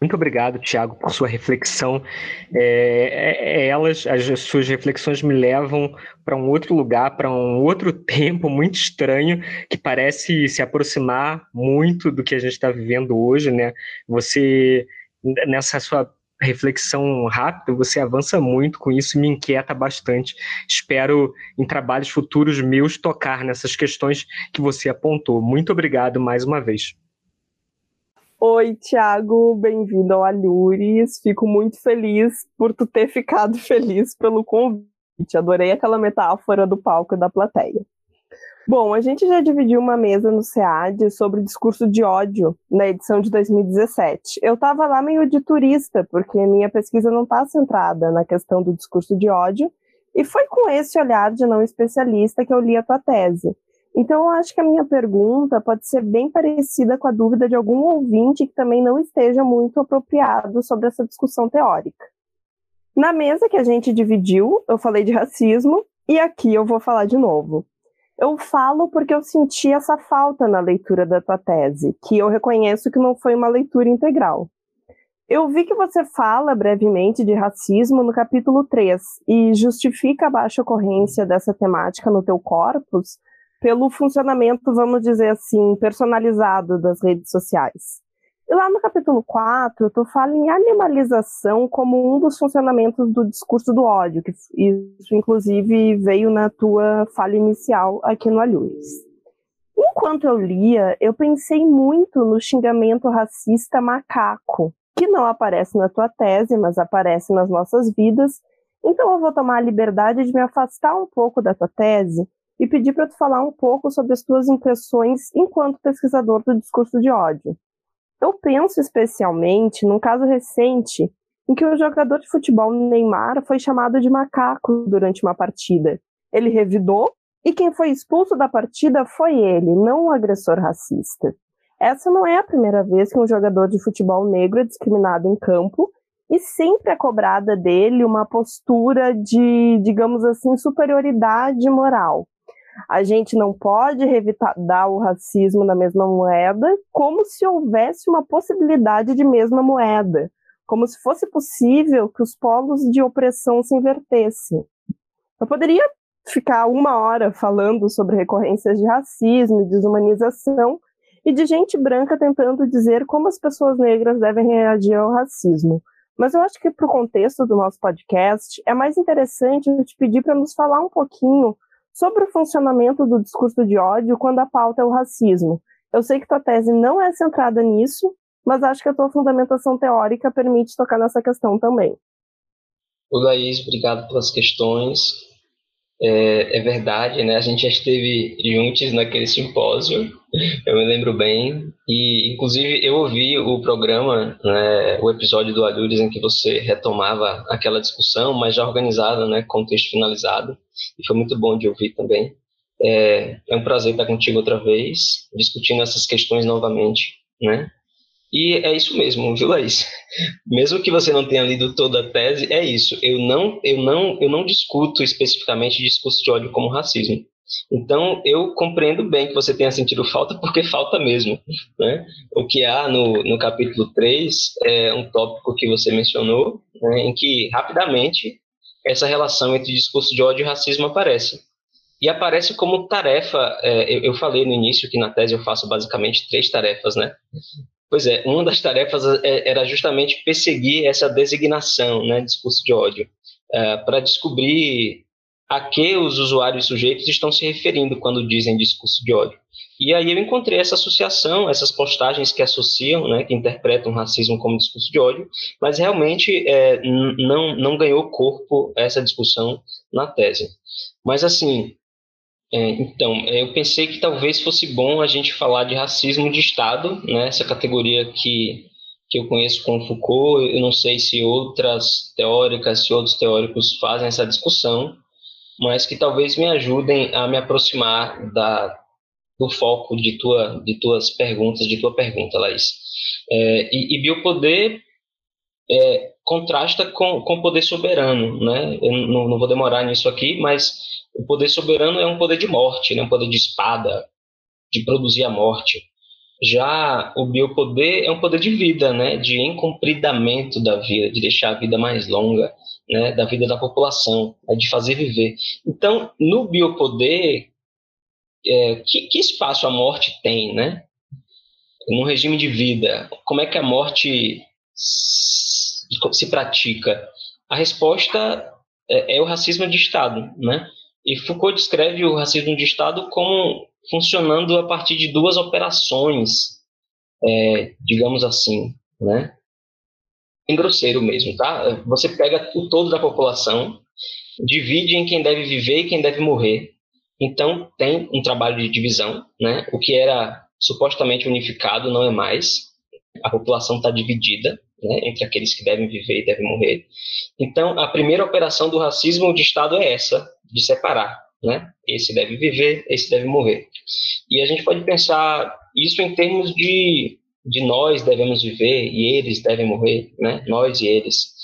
Muito obrigado, Tiago, por sua reflexão. É, é, é, elas, as suas reflexões me levam para um outro lugar, para um outro tempo muito estranho, que parece se aproximar muito do que a gente está vivendo hoje, né? Você, nessa sua reflexão rápida, você avança muito com isso e me inquieta bastante. Espero, em trabalhos futuros meus, tocar nessas questões que você apontou. Muito obrigado mais uma vez. Oi, Tiago, bem-vindo ao Alhures. Fico muito feliz por tu ter ficado feliz pelo convite. Adorei aquela metáfora do palco e da plateia. Bom, a gente já dividiu uma mesa no SEAD sobre discurso de ódio na edição de 2017. Eu estava lá meio de turista, porque minha pesquisa não está centrada na questão do discurso de ódio, e foi com esse olhar de não especialista que eu li a tua tese. Então, eu acho que a minha pergunta pode ser bem parecida com a dúvida de algum ouvinte que também não esteja muito apropriado sobre essa discussão teórica. Na mesa que a gente dividiu, eu falei de racismo, e aqui eu vou falar de novo. Eu falo porque eu senti essa falta na leitura da tua tese, que eu reconheço que não foi uma leitura integral. Eu vi que você fala brevemente de racismo no capítulo 3 e justifica a baixa ocorrência dessa temática no teu corpus pelo funcionamento, vamos dizer assim, personalizado das redes sociais. E lá no capítulo 4, tu fala em animalização como um dos funcionamentos do discurso do ódio, que isso inclusive veio na tua fala inicial aqui no Alhures. Enquanto eu lia, eu pensei muito no xingamento racista macaco, que não aparece na tua tese, mas aparece nas nossas vidas. Então eu vou tomar a liberdade de me afastar um pouco da tua tese e pedir para tu falar um pouco sobre as tuas impressões enquanto pesquisador do discurso de ódio. Eu penso especialmente num caso recente em que o jogador de futebol Neymar foi chamado de macaco durante uma partida. Ele revidou e quem foi expulso da partida foi ele, não o agressor racista. Essa não é a primeira vez que um jogador de futebol negro é discriminado em campo e sempre é cobrada dele uma postura de, digamos assim, superioridade moral a gente não pode revidar o racismo na mesma moeda, como se houvesse uma possibilidade de mesma moeda, como se fosse possível que os polos de opressão se invertessem. Eu poderia ficar uma hora falando sobre recorrências de racismo e desumanização e de gente branca tentando dizer como as pessoas negras devem reagir ao racismo. Mas eu acho que para o contexto do nosso podcast é mais interessante eu te pedir para nos falar um pouquinho sobre o funcionamento do discurso de ódio quando a pauta é o racismo. Eu sei que tua tese não é centrada nisso, mas acho que a tua fundamentação teórica permite tocar nessa questão também. O Laís, obrigado pelas questões. É, é, verdade, né? A gente já esteve juntos naquele simpósio, eu me lembro bem. E, inclusive, eu ouvi o programa, né, o episódio do Alures em que você retomava aquela discussão, mas já organizada, né, com texto finalizado. E foi muito bom de ouvir também. É, é um prazer estar contigo outra vez, discutindo essas questões novamente, né? E é isso mesmo, viu, Laís? Mesmo que você não tenha lido toda a tese, é isso. Eu não, eu não, eu não discuto especificamente discurso de ódio como racismo. Então, eu compreendo bem que você tenha sentido falta, porque falta mesmo. Né? O que há no, no capítulo 3 é um tópico que você mencionou, né, em que, rapidamente, essa relação entre discurso de ódio e racismo aparece. E aparece como tarefa, é, eu, eu, falei no início que na tese eu faço basicamente três tarefas, né? Pois é, uma das tarefas é, era justamente perseguir essa designação, né, discurso de ódio, é, para descobrir a que os usuários sujeitos estão se referindo quando dizem discurso de ódio. E aí eu encontrei essa associação, essas postagens que associam, né, que interpretam racismo como discurso de ódio, mas realmente é, não, não ganhou corpo essa discussão na tese. Mas assim, É, então, é, eu pensei que talvez fosse bom a gente falar de racismo de Estado, né? essa categoria que, que eu conheço com Foucault. Eu não sei se outras teóricas, se outros teóricos fazem essa discussão, mas que talvez me ajudem a me aproximar da, do foco de, tua, de tuas perguntas, de tua pergunta, Laís. É, e, e biopoder é, contrasta com o poder soberano, né? Eu não, não, vou demorar nisso aqui, mas o poder soberano é um poder de morte, né? um poder de espada, de produzir a morte. Já o biopoder é um poder de vida, né? de encompridamento da vida, de deixar a vida mais longa, né? da vida da população, né? de fazer viver. Então, no biopoder, é, que, que espaço a morte tem, né? No regime de vida, como é que a morte se pratica? A resposta é, é, o racismo de Estado, né? E Foucault descreve o racismo de Estado como funcionando a partir de duas operações, é, digamos assim, né? Em grosseiro mesmo, tá? Você pega o todo da população, divide em quem deve viver e quem deve morrer. Então tem um trabalho de divisão, né? O que era supostamente unificado não é mais. A população está dividida né, entre aqueles que devem viver e devem morrer. Então, a primeira operação do racismo de Estado é essa, de separar. Né? Esse deve viver, esse deve morrer. E a gente pode pensar isso em termos de, de nós devemos viver e eles devem morrer, né? nós e eles.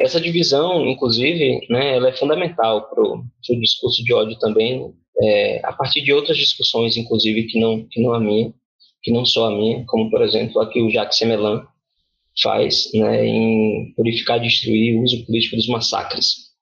Essa divisão, inclusive, né, ela é fundamental para o discurso de ódio também, é, a partir de outras discussões, inclusive, que não, que não a minha, que não só a minha, como, por exemplo, aqui o Jacques Semelan, faz né, em purificar destruir o uso político dos massacres.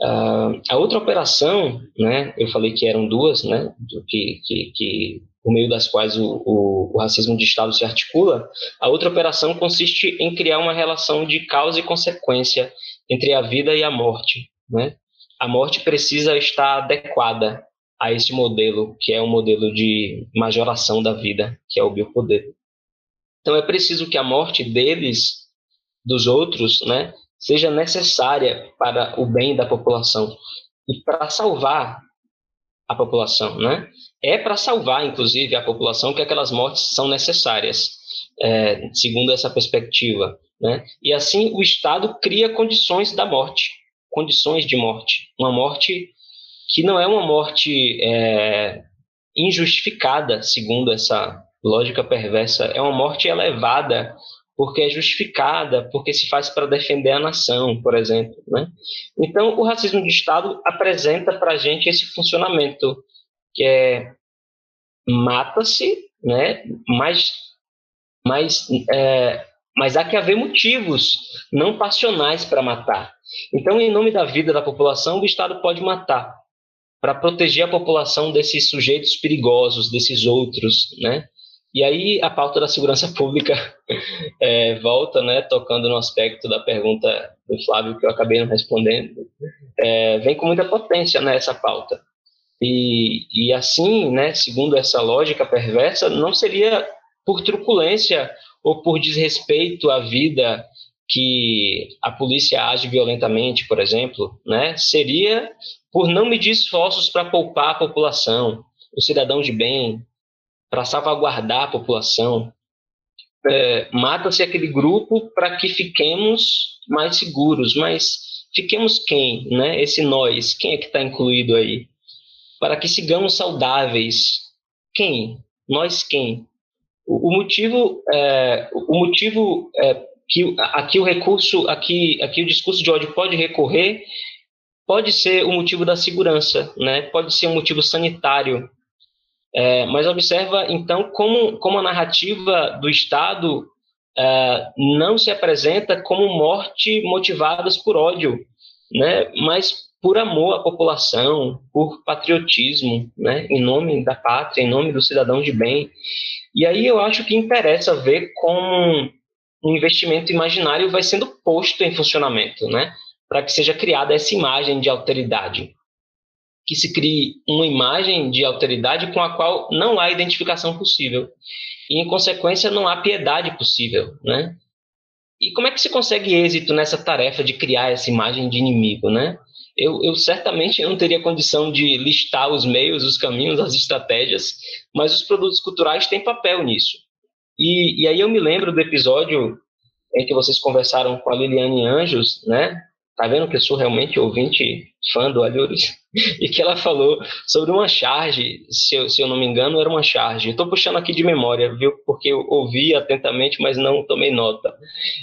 Uh, a outra operação, né, eu falei que eram duas, né, que, que, que por meio das quais o, o, o, racismo de Estado se articula, a outra operação consiste em criar uma relação de causa e consequência entre a vida e a morte. Né? A morte precisa estar adequada a esse modelo, que é um modelo de majoração da vida, que é o biopoder. Então é preciso que a morte deles, dos outros, né, seja necessária para o bem da população e para salvar a população, né? É para salvar, inclusive, a população que aquelas mortes são necessárias, é, segundo essa perspectiva, né? E assim o Estado cria condições da morte, condições de morte, uma morte que não é uma morte é, injustificada, segundo essa lógica perversa, é uma morte elevada porque é justificada, porque se faz para defender a nação, por exemplo. Né? Então, o racismo de Estado apresenta para a gente esse funcionamento, que é mata-se, né? mas, mas, é, mas há que haver motivos não passionais para matar. Então, em nome da vida da população, o Estado pode matar para proteger a população desses sujeitos perigosos, desses outros, né? E aí a pauta da segurança pública é, volta, né, tocando no aspecto da pergunta do Flávio que eu acabei não respondendo, é, vem com muita potência nessa né, pauta. E, e assim, né, segundo essa lógica perversa, não seria por truculência ou por desrespeito à vida que a polícia age violentamente, por exemplo, né, seria por não medir esforços para poupar a população, o cidadão de bem, para salvaguardar a população. É, Mata-se aquele grupo para que fiquemos mais seguros, mas fiquemos quem, né? Esse nós, quem é que está incluído aí? Para que sigamos saudáveis. Quem? Nós quem? O, motivo, é, o motivo é, que aqui o recurso, aqui, aqui o discurso de ódio pode recorrer, pode ser o motivo da segurança, né? Pode ser um motivo sanitário, é, mas observa, então, como, como a narrativa do Estado é, não se apresenta como morte motivadas por ódio, né, mas por amor à população, por patriotismo, né, em nome da pátria, em nome do cidadão de bem. E aí eu acho que interessa ver como um investimento imaginário vai sendo posto em funcionamento, né, para que seja criada essa imagem de alteridade que se crie uma imagem de alteridade com a qual não há identificação possível. E, em consequência, não há piedade possível, né? E como é que se consegue êxito nessa tarefa de criar essa imagem de inimigo, né? Eu, eu certamente não teria condição de listar os meios, os caminhos, as estratégias, mas os produtos culturais têm papel nisso. E, e aí eu me lembro do episódio em que vocês conversaram com a Liliane Anjos, né? Tá vendo que eu sou realmente ouvinte fã do Alhures? e que ela falou sobre uma charge, se eu, se eu não me engano, era uma charge. Estou puxando aqui de memória, viu? Porque eu ouvi atentamente, mas não tomei nota.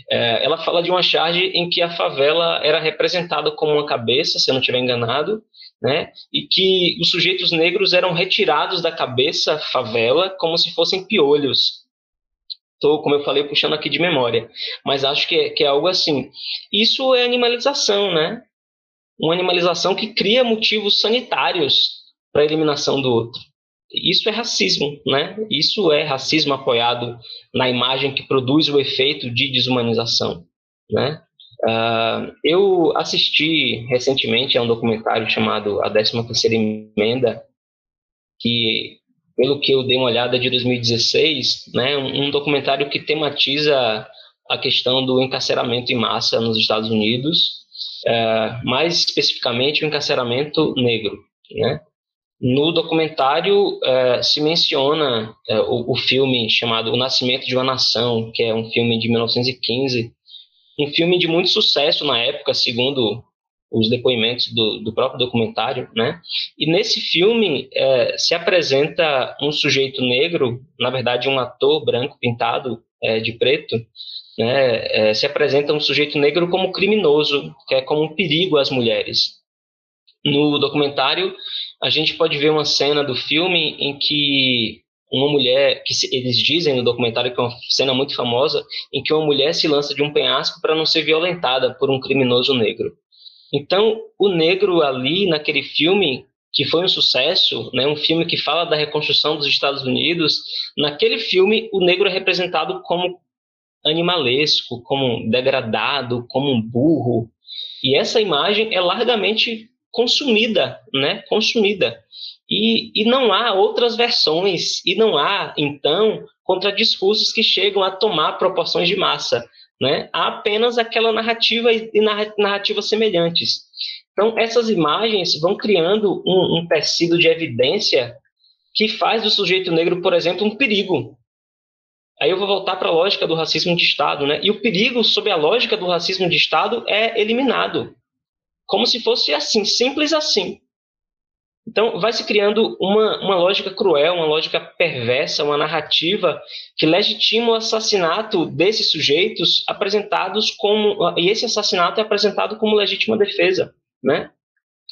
É, ela fala de uma charge em que a favela era representada como uma cabeça, se eu não estiver enganado, né? E que os sujeitos negros eram retirados da cabeça favela como se fossem piolhos. Estou, como eu falei, puxando aqui de memória, mas acho que é, que é algo assim. Isso é animalização, né? Uma animalização que cria motivos sanitários para a eliminação do outro. Isso é racismo, né? Isso é racismo apoiado na imagem que produz o efeito de desumanização, né? Uh, eu assisti recentemente a um documentário chamado A 13ª Emenda, que pelo que eu dei uma olhada, de 2016, né, um documentário que tematiza a questão do encarceramento em massa nos Estados Unidos, é, mais especificamente o encarceramento negro. Né? No documentário é, se menciona é, o, o, filme chamado O Nascimento de uma Nação, que é um filme de 1915, um filme de muito sucesso na época, segundo os depoimentos do, do próprio documentário, né? E nesse filme se apresenta um sujeito negro, na verdade um ator branco pintado de preto, né? É, se apresenta um sujeito negro como criminoso, que é como um perigo às mulheres. No documentário a gente pode ver uma cena do filme em que uma mulher, que eles dizem no documentário que é uma cena muito famosa, em que uma mulher se lança de um penhasco para não ser violentada por um criminoso negro. Então, o negro ali naquele filme que foi um sucesso, né, um filme que fala da reconstrução dos Estados Unidos, naquele filme o negro é representado como animalesco, como degradado, como um burro. E essa imagem é largamente consumida, né? Consumida. E, e não há outras versões, e não há, então, contradiscursos que chegam a tomar proporções de massa né? Há apenas aquela narrativa e narrativas semelhantes. Então, essas imagens vão criando um, um tecido de evidência que faz do sujeito negro, por exemplo, um perigo. Aí eu vou voltar para a lógica do racismo de Estado, né? E o perigo, sob a lógica do racismo de Estado, é eliminado. Como se fosse assim, simples assim. Então, vai se criando uma, uma lógica cruel, uma lógica perversa, uma narrativa que legitima o assassinato desses sujeitos apresentados como. E esse assassinato é apresentado como legítima defesa, né?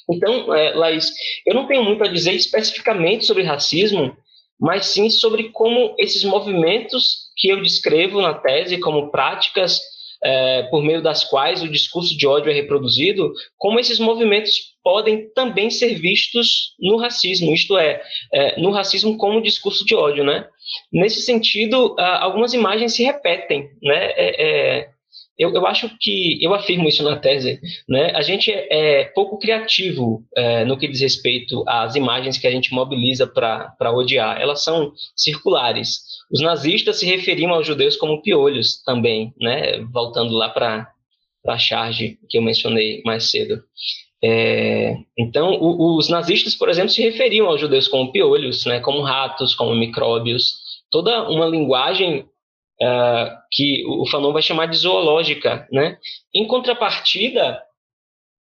Então, é, Laís, eu não tenho muito a dizer especificamente sobre racismo, mas sim sobre como esses movimentos que eu descrevo na tese como práticas é, por meio das quais o discurso de ódio é reproduzido, como esses movimentos podem também ser vistos no racismo, isto é, é no racismo como discurso de ódio, né? Nesse sentido, algumas imagens se repetem, né? É, é, eu, eu, acho que eu afirmo isso na tese, né? A gente é, é pouco criativo é, no que diz respeito às imagens que a gente mobiliza para odiar. Elas são circulares. Os nazistas se referiam aos judeus como piolhos também, né? Voltando lá para a charge que eu mencionei mais cedo. É, então, o, os nazistas, por exemplo, se referiam aos judeus como piolhos, né, como ratos, como micróbios, toda uma linguagem uh, que o Fanon vai chamar de zoológica. Né? Em contrapartida,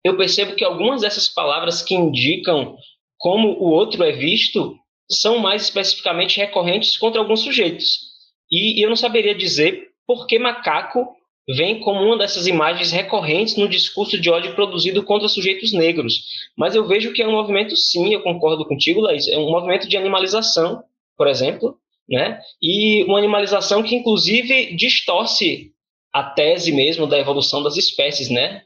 eu percebo que algumas dessas palavras que indicam como o outro é visto são mais especificamente recorrentes contra alguns sujeitos. E, e eu não saberia dizer por que macaco vem como uma dessas imagens recorrentes no discurso de ódio produzido contra sujeitos negros. Mas eu vejo que é um movimento, sim, eu concordo contigo, Laís, é um movimento de animalização, por exemplo, né? e uma animalização que, inclusive, distorce a tese mesmo da evolução das espécies, né?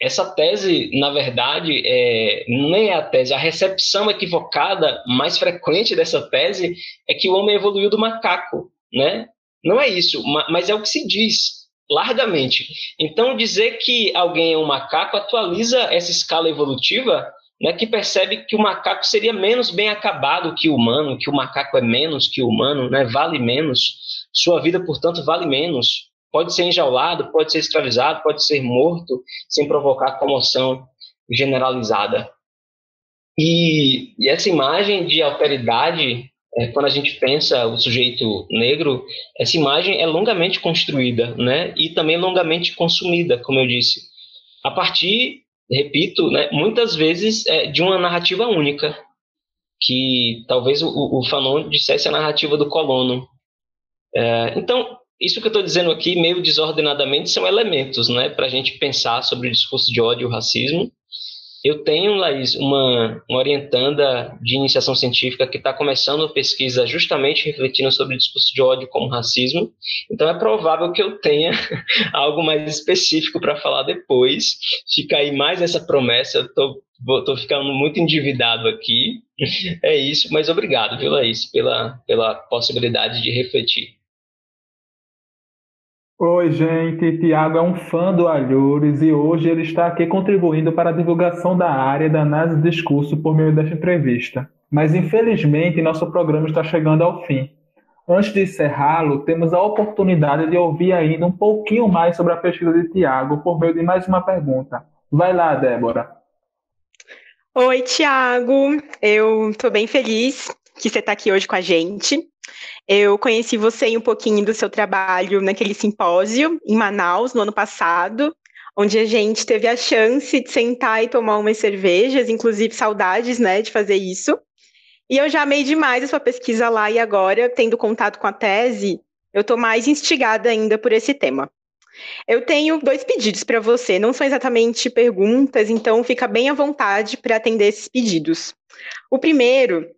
Essa tese, na verdade, é, nem é a tese, a recepção equivocada mais frequente dessa tese é que o homem evoluiu do macaco, né? Não é isso, mas é o que se diz largamente. Então, dizer que alguém é um macaco atualiza essa escala evolutiva, né, que percebe que o macaco seria menos bem acabado que o humano, que o macaco é menos que o humano, né, vale menos, sua vida, portanto, vale menos. Pode ser enjaulado, pode ser escravizado, pode ser morto sem provocar comoção. generalizada. E, e essa imagem de alteridade, é, quando a gente pensa o sujeito negro, essa imagem é longamente construída, né? E também longamente consumida, como eu disse, a partir, repito, né, muitas vezes é, de uma narrativa única, que talvez o, o Fanon dissesse a narrativa do colono. É, então, isso que eu estou dizendo aqui, meio desordenadamente, são elementos né, para a gente pensar sobre o discurso de ódio e o racismo. Eu tenho, Laís, uma, uma orientanda de iniciação científica que está começando a pesquisa justamente refletindo sobre o discurso de ódio como racismo. Então é provável que eu tenha algo mais específico para falar depois. Fica aí mais essa promessa. Estou ficando muito endividado aqui. É isso, mas obrigado, viu, Laís, pela, pela possibilidade de refletir. Oi, gente. Tiago é um fã do Alhures e hoje ele está aqui contribuindo para a divulgação da área da análise de discurso por meio desta entrevista. Mas infelizmente nosso programa está chegando ao fim. Antes de encerrá-lo, temos a oportunidade de ouvir ainda um pouquinho mais sobre a pesquisa de Tiago por meio de mais uma pergunta. Vai lá, Débora. Oi, Tiago. Eu estou bem feliz que você está aqui hoje com a gente. Eu conheci você e um pouquinho do seu trabalho naquele simpósio em Manaus no ano passado, onde a gente teve a chance de sentar e tomar umas cervejas, inclusive saudades, né, de fazer isso. E eu já amei demais a sua pesquisa lá e agora, tendo contato com a tese, eu estou mais instigada ainda por esse tema. Eu tenho dois pedidos para você, não são exatamente perguntas, então fica bem à vontade para atender esses pedidos. O primeiro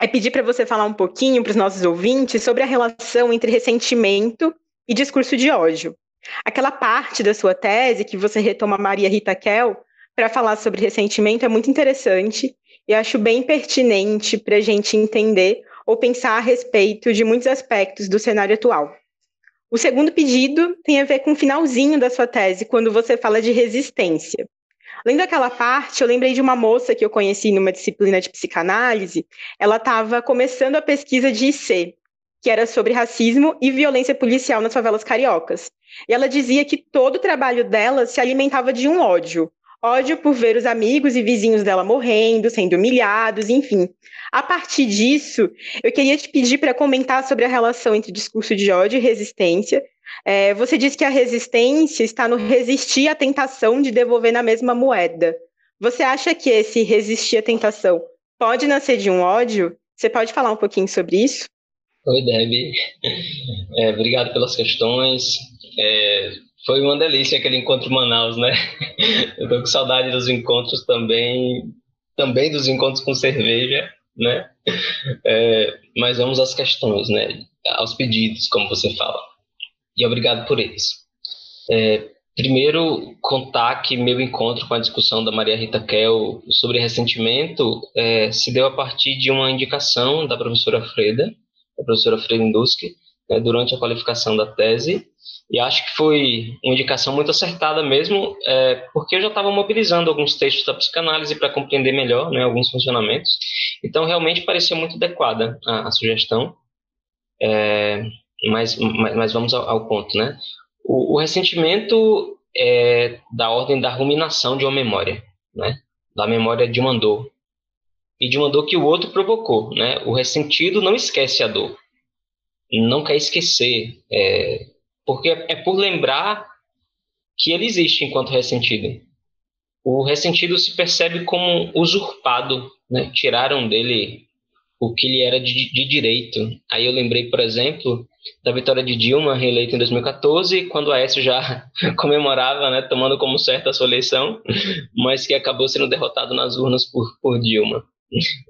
é pedir para você falar um pouquinho para os nossos ouvintes sobre a relação entre ressentimento e discurso de ódio. Aquela parte da sua tese que você retoma Maria Rita Kell para falar sobre ressentimento é muito interessante e acho bem pertinente para a gente entender ou pensar a respeito de muitos aspectos do cenário atual. O segundo pedido tem a ver com o finalzinho da sua tese, quando você fala de resistência. Lendo aquela parte, eu lembrei de uma moça que eu conheci numa disciplina de psicanálise. Ela estava começando a pesquisa de IC, que era sobre racismo e violência policial nas favelas cariocas. E ela dizia que todo o trabalho dela se alimentava de um ódio. Ódio por ver os amigos e vizinhos dela morrendo, sendo humilhados, enfim. A partir disso, eu queria te pedir para comentar sobre a relação entre discurso de ódio e resistência, é, você disse que a resistência está no resistir à tentação de devolver na mesma moeda. Você acha que esse resistir à tentação pode nascer de um ódio? Você pode falar um pouquinho sobre isso? Oi, Debbie. É, obrigado pelas questões. É, foi uma delícia aquele encontro em Manaus, né? Eu tô com saudade dos encontros também, também dos encontros com cerveja, né? É, mas vamos às questões, né? Aos pedidos, como você fala e obrigado por eles. É, primeiro, contar que meu encontro com a discussão da Maria Rita Kell sobre ressentimento é, se deu a partir de uma indicação da professora Freda, a professora Freda Induski, né, durante a qualificação da tese, e acho que foi uma indicação muito acertada mesmo, é, porque eu já estava mobilizando alguns textos da psicanálise para compreender melhor né, alguns funcionamentos, então realmente parecia muito adequada a, a sugestão. É, mas, mas vamos ao, ao ponto, né? O, o, ressentimento é da ordem da ruminação de uma memória, né? Da memória de uma dor. E de uma dor que o outro provocou, né? O ressentido não esquece a dor. Não quer esquecer. É, porque é, por lembrar que ele existe enquanto ressentido. O ressentido se percebe como usurpado, né? Tiraram dele o que lhe era de, de direito. Aí eu lembrei, por exemplo, da vitória de Dilma, reeleita em 2014, quando a Aécio já comemorava, né, tomando como certa a sua eleição, mas que acabou sendo derrotado nas urnas por, por Dilma.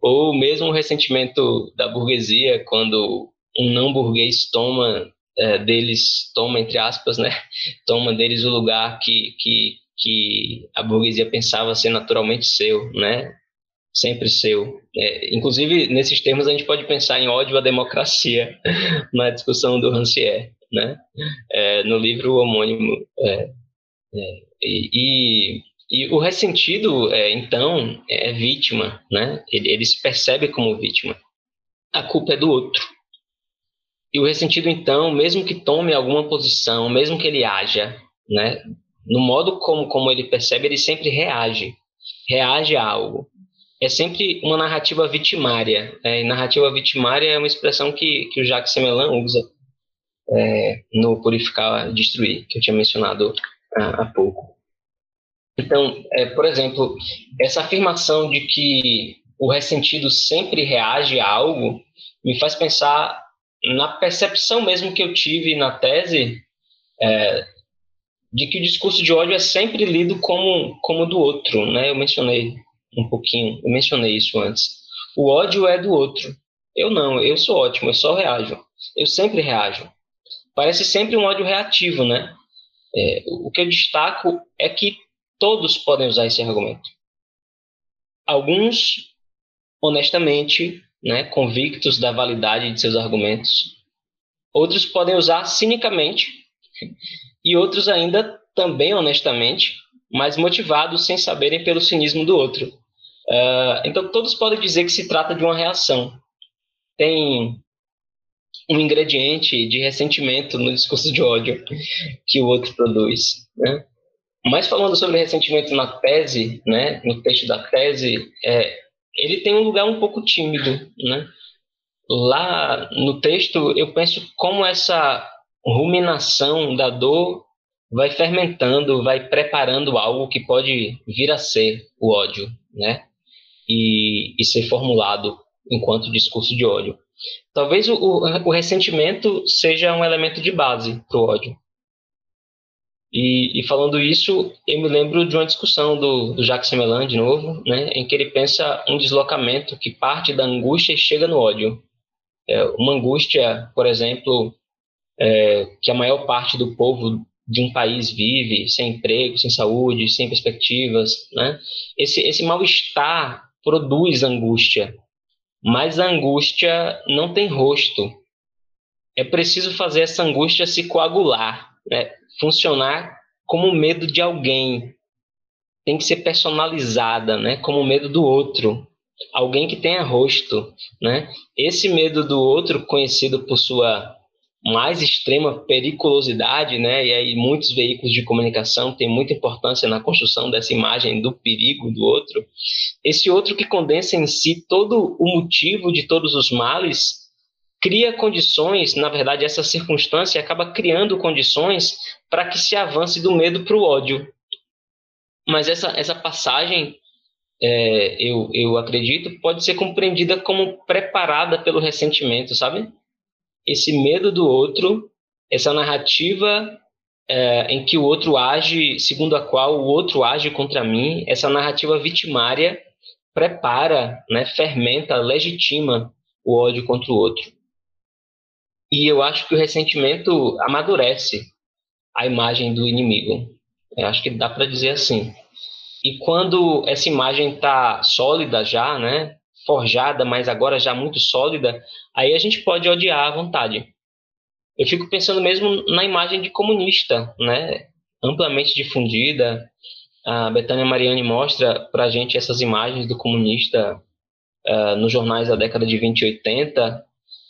Ou mesmo o ressentimento da burguesia, quando um não burguês toma é, deles, toma, entre aspas, né, toma deles o lugar que, que, que a burguesia pensava ser naturalmente seu, né, sempre seu. É, inclusive, nesses termos, a gente pode pensar em ódio à democracia na discussão do Rancière, né? É, no livro homônimo. É, é e, e, o ressentido, é, então, é vítima, né? Ele, ele se percebe como vítima. A culpa é do outro. E o ressentido, então, mesmo que tome alguma posição, mesmo que ele haja, né? No modo como, como ele percebe, ele sempre reage reage a algo. É sempre uma narrativa vitimária. E narrativa vitimária é uma expressão que, que o Jacques Semelan usa é, no Purificar Destruir, que eu tinha mencionado há, há pouco. Então, é, por exemplo, essa afirmação de que o ressentido sempre reage a algo me faz pensar na percepção mesmo que eu tive na tese é, de que o discurso de ódio é sempre lido como, como do outro, né? Eu mencionei um pouquinho, eu mencionei isso antes. O ódio é do outro. Eu não, eu sou ótimo, eu só reajo. Eu sempre reajo. Parece sempre um ódio reativo, né? É, o que eu destaco é que todos podem usar esse argumento. Alguns, honestamente, né, convictos da validade de seus argumentos. Outros podem usar cinicamente e outros ainda também honestamente, mas motivados sem saberem pelo cinismo do outro. Uh, então, todos podem dizer que se trata de uma reação. Tem um ingrediente de ressentimento no discurso de ódio que o outro produz. Né? Mas falando sobre ressentimento na tese, né, no texto da tese, é, ele tem um lugar um pouco tímido. Né? Lá no texto, eu penso como essa ruminação da dor vai fermentando, vai preparando algo que pode vir a ser o ódio, né? E, e ser formulado enquanto discurso de ódio. Talvez o, o, ressentimento seja um elemento de base para o ódio. E, e, falando isso, eu me lembro de uma discussão do, do Jacques Semelan, de novo, né, em que ele pensa um deslocamento que parte da angústia e chega no ódio. É, uma angústia, por exemplo, é, que a maior parte do povo de um país vive, sem emprego, sem saúde, sem perspectivas, né? Esse, esse mal-estar produz angústia, mas a angústia não tem rosto. É preciso fazer essa angústia se coagular, né? funcionar como medo de alguém. Tem que ser personalizada, né? como medo do outro. Alguém que tenha rosto. Né? Esse medo do outro, conhecido por sua mais extrema periculosidade, né? E aí muitos veículos de comunicação têm muita importância na construção dessa imagem do perigo do outro. Esse outro que condensa em si todo o motivo de todos os males cria condições, na verdade, essa circunstância acaba criando condições para que se avance do medo para o ódio. Mas essa, essa passagem, é, eu, eu acredito, pode ser compreendida como preparada pelo ressentimento, sabe? Esse medo do outro, essa narrativa é, em que o outro age, segundo a qual o outro age contra mim, essa narrativa vitimária prepara, né, fermenta, legitima o ódio contra o outro. E eu acho que o ressentimento amadurece a imagem do inimigo. Eu acho que dá para dizer assim. E quando essa imagem está sólida já, né, forjada, mas agora já muito sólida, aí a gente pode odiar à vontade. Eu fico pensando mesmo na imagem de comunista, né? amplamente difundida. A Betânia Mariani mostra para a gente essas imagens do comunista uh, nos jornais da década de 20 e 80.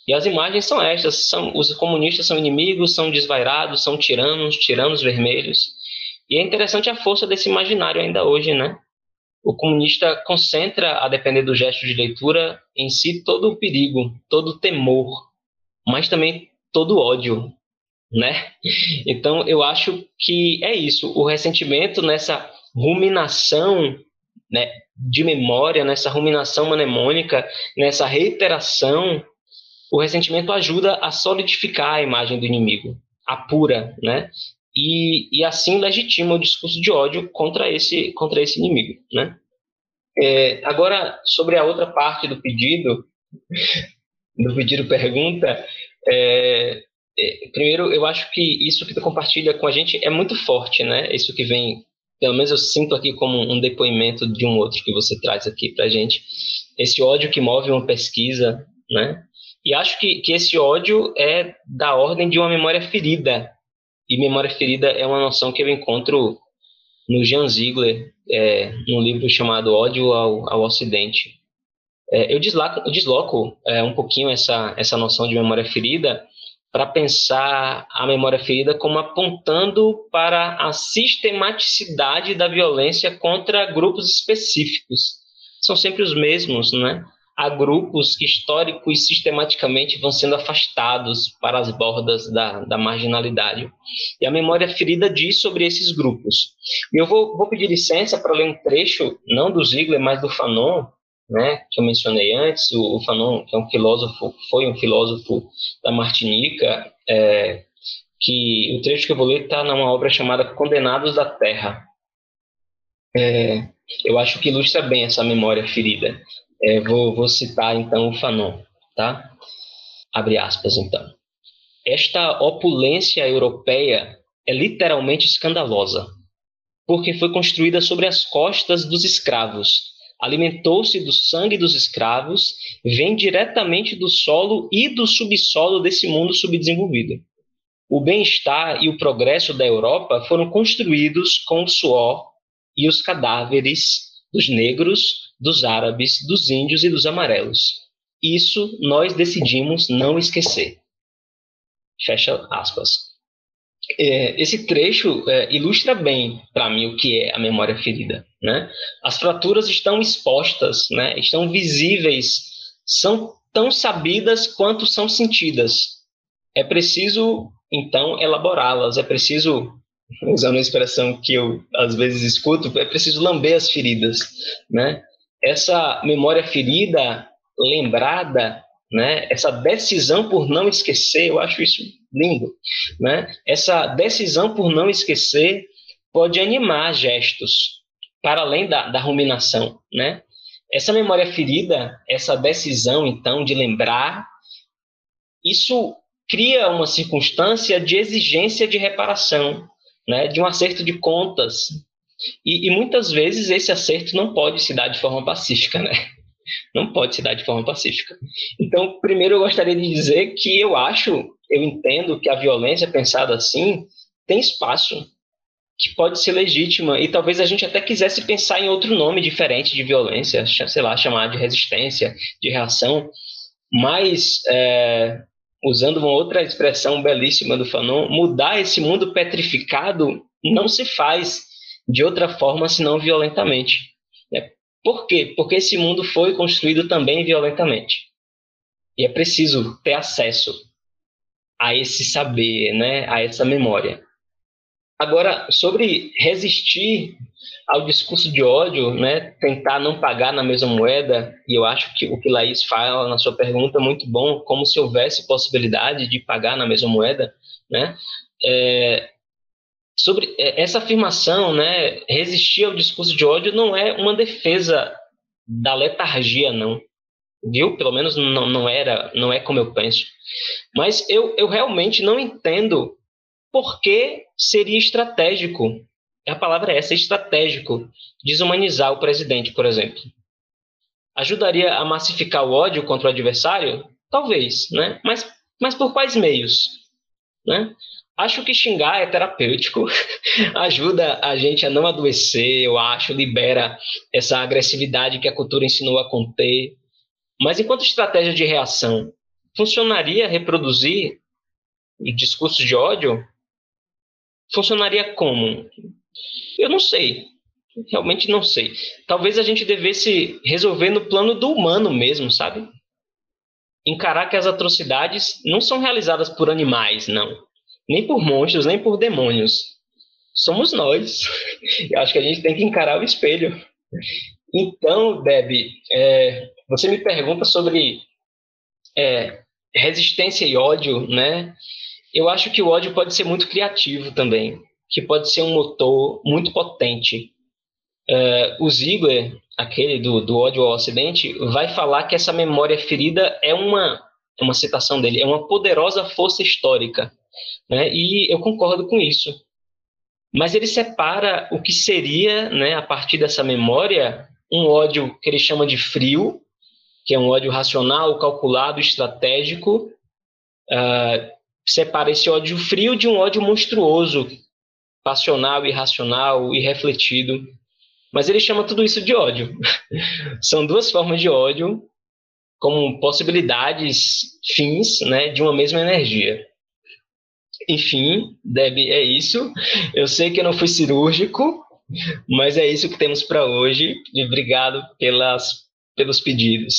E as imagens são estas: são, os comunistas são inimigos, são desvairados, são tiranos, tiranos vermelhos. E é interessante a força desse imaginário ainda hoje, né? O comunista concentra, a depender do gesto de leitura, em si todo o perigo, todo o temor, mas também todo o ódio, né? Então, eu acho que é isso, o ressentimento nessa ruminação né, de memória, nessa ruminação mnemônica, nessa reiteração, o ressentimento ajuda a solidificar a imagem do inimigo, apura, né? E, e assim legitima o discurso de ódio contra esse, contra esse inimigo. Né? É, agora, sobre a outra parte do pedido, do pedido pergunta, é, é, primeiro, eu acho que isso que tu compartilha com a gente é muito forte, né? Isso que vem, pelo menos eu sinto aqui como um depoimento de um outro que você traz aqui para a gente. Esse ódio que move uma pesquisa, né? E acho que, que esse ódio é da ordem de uma memória ferida, e memória ferida é uma noção que eu encontro no Jean Ziegler, é, num livro chamado Ódio ao, ao Ocidente. É, eu, desloco, eu desloco é, um pouquinho essa, essa noção de memória ferida para pensar a memória ferida como apontando para a sistematicidade da violência contra grupos específicos. São sempre os mesmos, né? Há grupos que e sistematicamente vão sendo afastados para as bordas da, da marginalidade. E a memória ferida diz sobre esses grupos. E eu vou, vou pedir licença para ler um trecho, não do Ziegler, mas do Fanon, né, que eu mencionei antes, o, o Fanon, que é um filósofo, foi um filósofo da Martinica, é, que o trecho que eu vou ler está numa obra chamada Condenados da Terra. É, eu acho que ilustra bem essa memória ferida. É, vou, vou citar então o Fanon, tá? Abre aspas então. Esta opulência europeia é literalmente escandalosa, porque foi construída sobre as costas dos escravos alimentou-se do sangue dos escravos, vem diretamente do solo e do subsolo desse mundo subdesenvolvido. O bem-estar e o progresso da Europa foram construídos com o suor e os cadáveres dos negros, dos árabes, dos índios e dos amarelos. Isso nós decidimos não esquecer. Fecha aspas. É, esse trecho é, ilustra bem para mim o que é a memória ferida. Né? As fraturas estão expostas, né? estão visíveis, são tão sabidas quanto são sentidas. É preciso, então, elaborá-las, é preciso, usando uma expressão que eu às vezes escuto, é preciso lamber as feridas. Né? Essa memória ferida, lembrada, né? essa decisão por não esquecer, eu acho isso lindo. Né? Essa decisão por não esquecer pode animar gestos, para além da, da ruminação, né? Essa memória ferida, essa decisão, então, de lembrar, isso cria uma circunstância de exigência de reparação, né? De um acerto de contas. E, e muitas vezes esse acerto não pode se dar de forma pacífica, né? Não pode se dar de forma pacífica. Então, primeiro eu gostaria de dizer que eu acho, eu entendo que a violência pensada assim tem espaço que pode ser legítima e talvez a gente até quisesse pensar em outro nome diferente de violência, sei lá, chamar de resistência, de reação, mas é, usando uma outra expressão belíssima do Fanon, mudar esse mundo petrificado não se faz de outra forma senão violentamente. Né? Por quê? Porque esse mundo foi construído também violentamente. E é preciso ter acesso a esse saber, né, a essa memória. Agora, sobre resistir ao discurso de ódio, né, tentar não pagar na mesma moeda, e eu acho que o que Laís fala na sua pergunta é muito bom, como se houvesse possibilidade de pagar na mesma moeda, né, é, sobre é, essa afirmação, né, resistir ao discurso de ódio não é uma defesa da letargia, não, viu? Pelo menos não, não era, não é como eu penso. Mas eu, eu realmente não entendo porque seria estratégico, a palavra é essa, estratégico, desumanizar o presidente, por exemplo. Ajudaria a massificar o ódio contra o adversário? Talvez, né? Mas, mas por quais meios? Né? Acho que xingar é terapêutico, ajuda a gente a não adoecer, eu acho, libera essa agressividade que a cultura ensinou a conter. Mas enquanto estratégia de reação, funcionaria reproduzir discursos de ódio? funcionaria como? Eu não sei. Realmente não sei. Talvez a gente devesse resolver no plano do humano mesmo, sabe? Encarar que as atrocidades não são realizadas por animais, não. Nem por monstros, nem por demônios. Somos nós. Eu acho que a gente tem que encarar o espelho. Então, Deb, é, você me pergunta sobre é, resistência e ódio, né? eu acho que o ódio pode ser muito criativo também, que pode ser um motor muito potente. Uh, o Ziegler, aquele do, do ódio ao Ocidente, vai falar que essa memória ferida é uma, é uma citação dele, é uma poderosa força histórica. Né? E eu concordo com isso. Mas ele separa o que seria, né, a partir dessa memória, um ódio que ele chama de frio, que é um ódio racional, calculado, estratégico, uh, separa esse ódio frio de um ódio monstruoso, passional, irracional, irrefletido. Mas ele chama tudo isso de ódio. São duas formas de ódio como possibilidades, fins, né, de uma mesma energia. Enfim, Deb, é isso. Eu sei que eu não fui cirúrgico, mas é isso que temos para hoje. E obrigado pelas, pelos pedidos.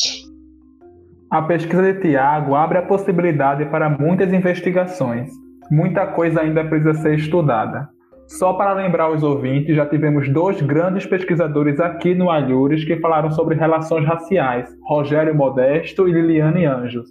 A pesquisa de Tiago abre a possibilidade para muitas investigações. Muita coisa ainda precisa ser estudada. Só para lembrar os ouvintes, já tivemos dois grandes pesquisadores aqui no Alhures que falaram sobre relações raciais, Rogério Modesto e Liliane Anjos,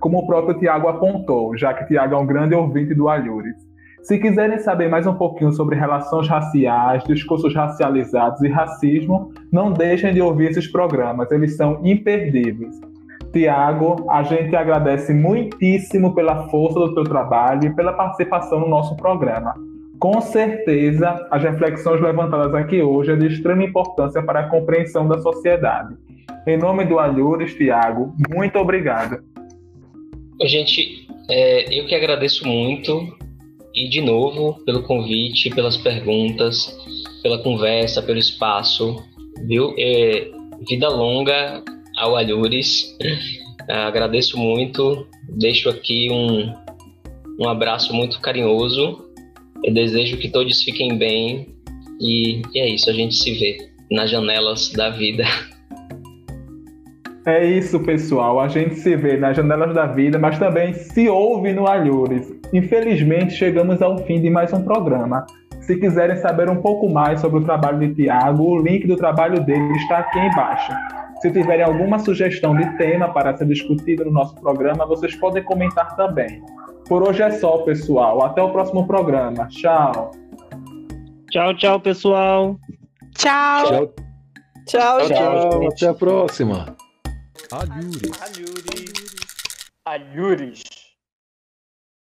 como o próprio Tiago apontou, já que Tiago é um grande ouvinte do Alhures. Se quiserem saber mais um pouquinho sobre relações raciais, discursos racializados e racismo, não deixem de ouvir esses programas, eles são imperdíveis. Tiago, a gente agradece muitíssimo pela força do teu trabalho e pela participação no nosso programa. Com certeza, as reflexões levantadas aqui hoje é de extrema importância para a compreensão da sociedade. Em nome do Alhures, Tiago, muito obrigado. Gente, é, eu que agradeço muito e de novo pelo convite, pelas perguntas, pela conversa, pelo espaço, viu? É, vida longa ao Alhures. agradeço muito, deixo aqui um, um abraço muito carinhoso eu desejo que todos fiquem bem e, e é isso, a gente se vê nas janelas da vida. É isso, pessoal. A gente se vê nas janelas da vida, mas também se ouve no Alhures. Infelizmente, chegamos ao fim de mais um programa. Se quiserem saber um pouco mais sobre o trabalho de Tiago, o link do trabalho dele está aqui embaixo. Se tiverem alguma sugestão de tema para ser discutido no nosso programa, vocês podem comentar também. Por hoje é só, pessoal. Até o próximo programa. Tchau. Tchau, tchau, pessoal. Tchau. Tchau, Tchau, tchau. tchau. Até a próxima. Alhures. Alhures. Alhures.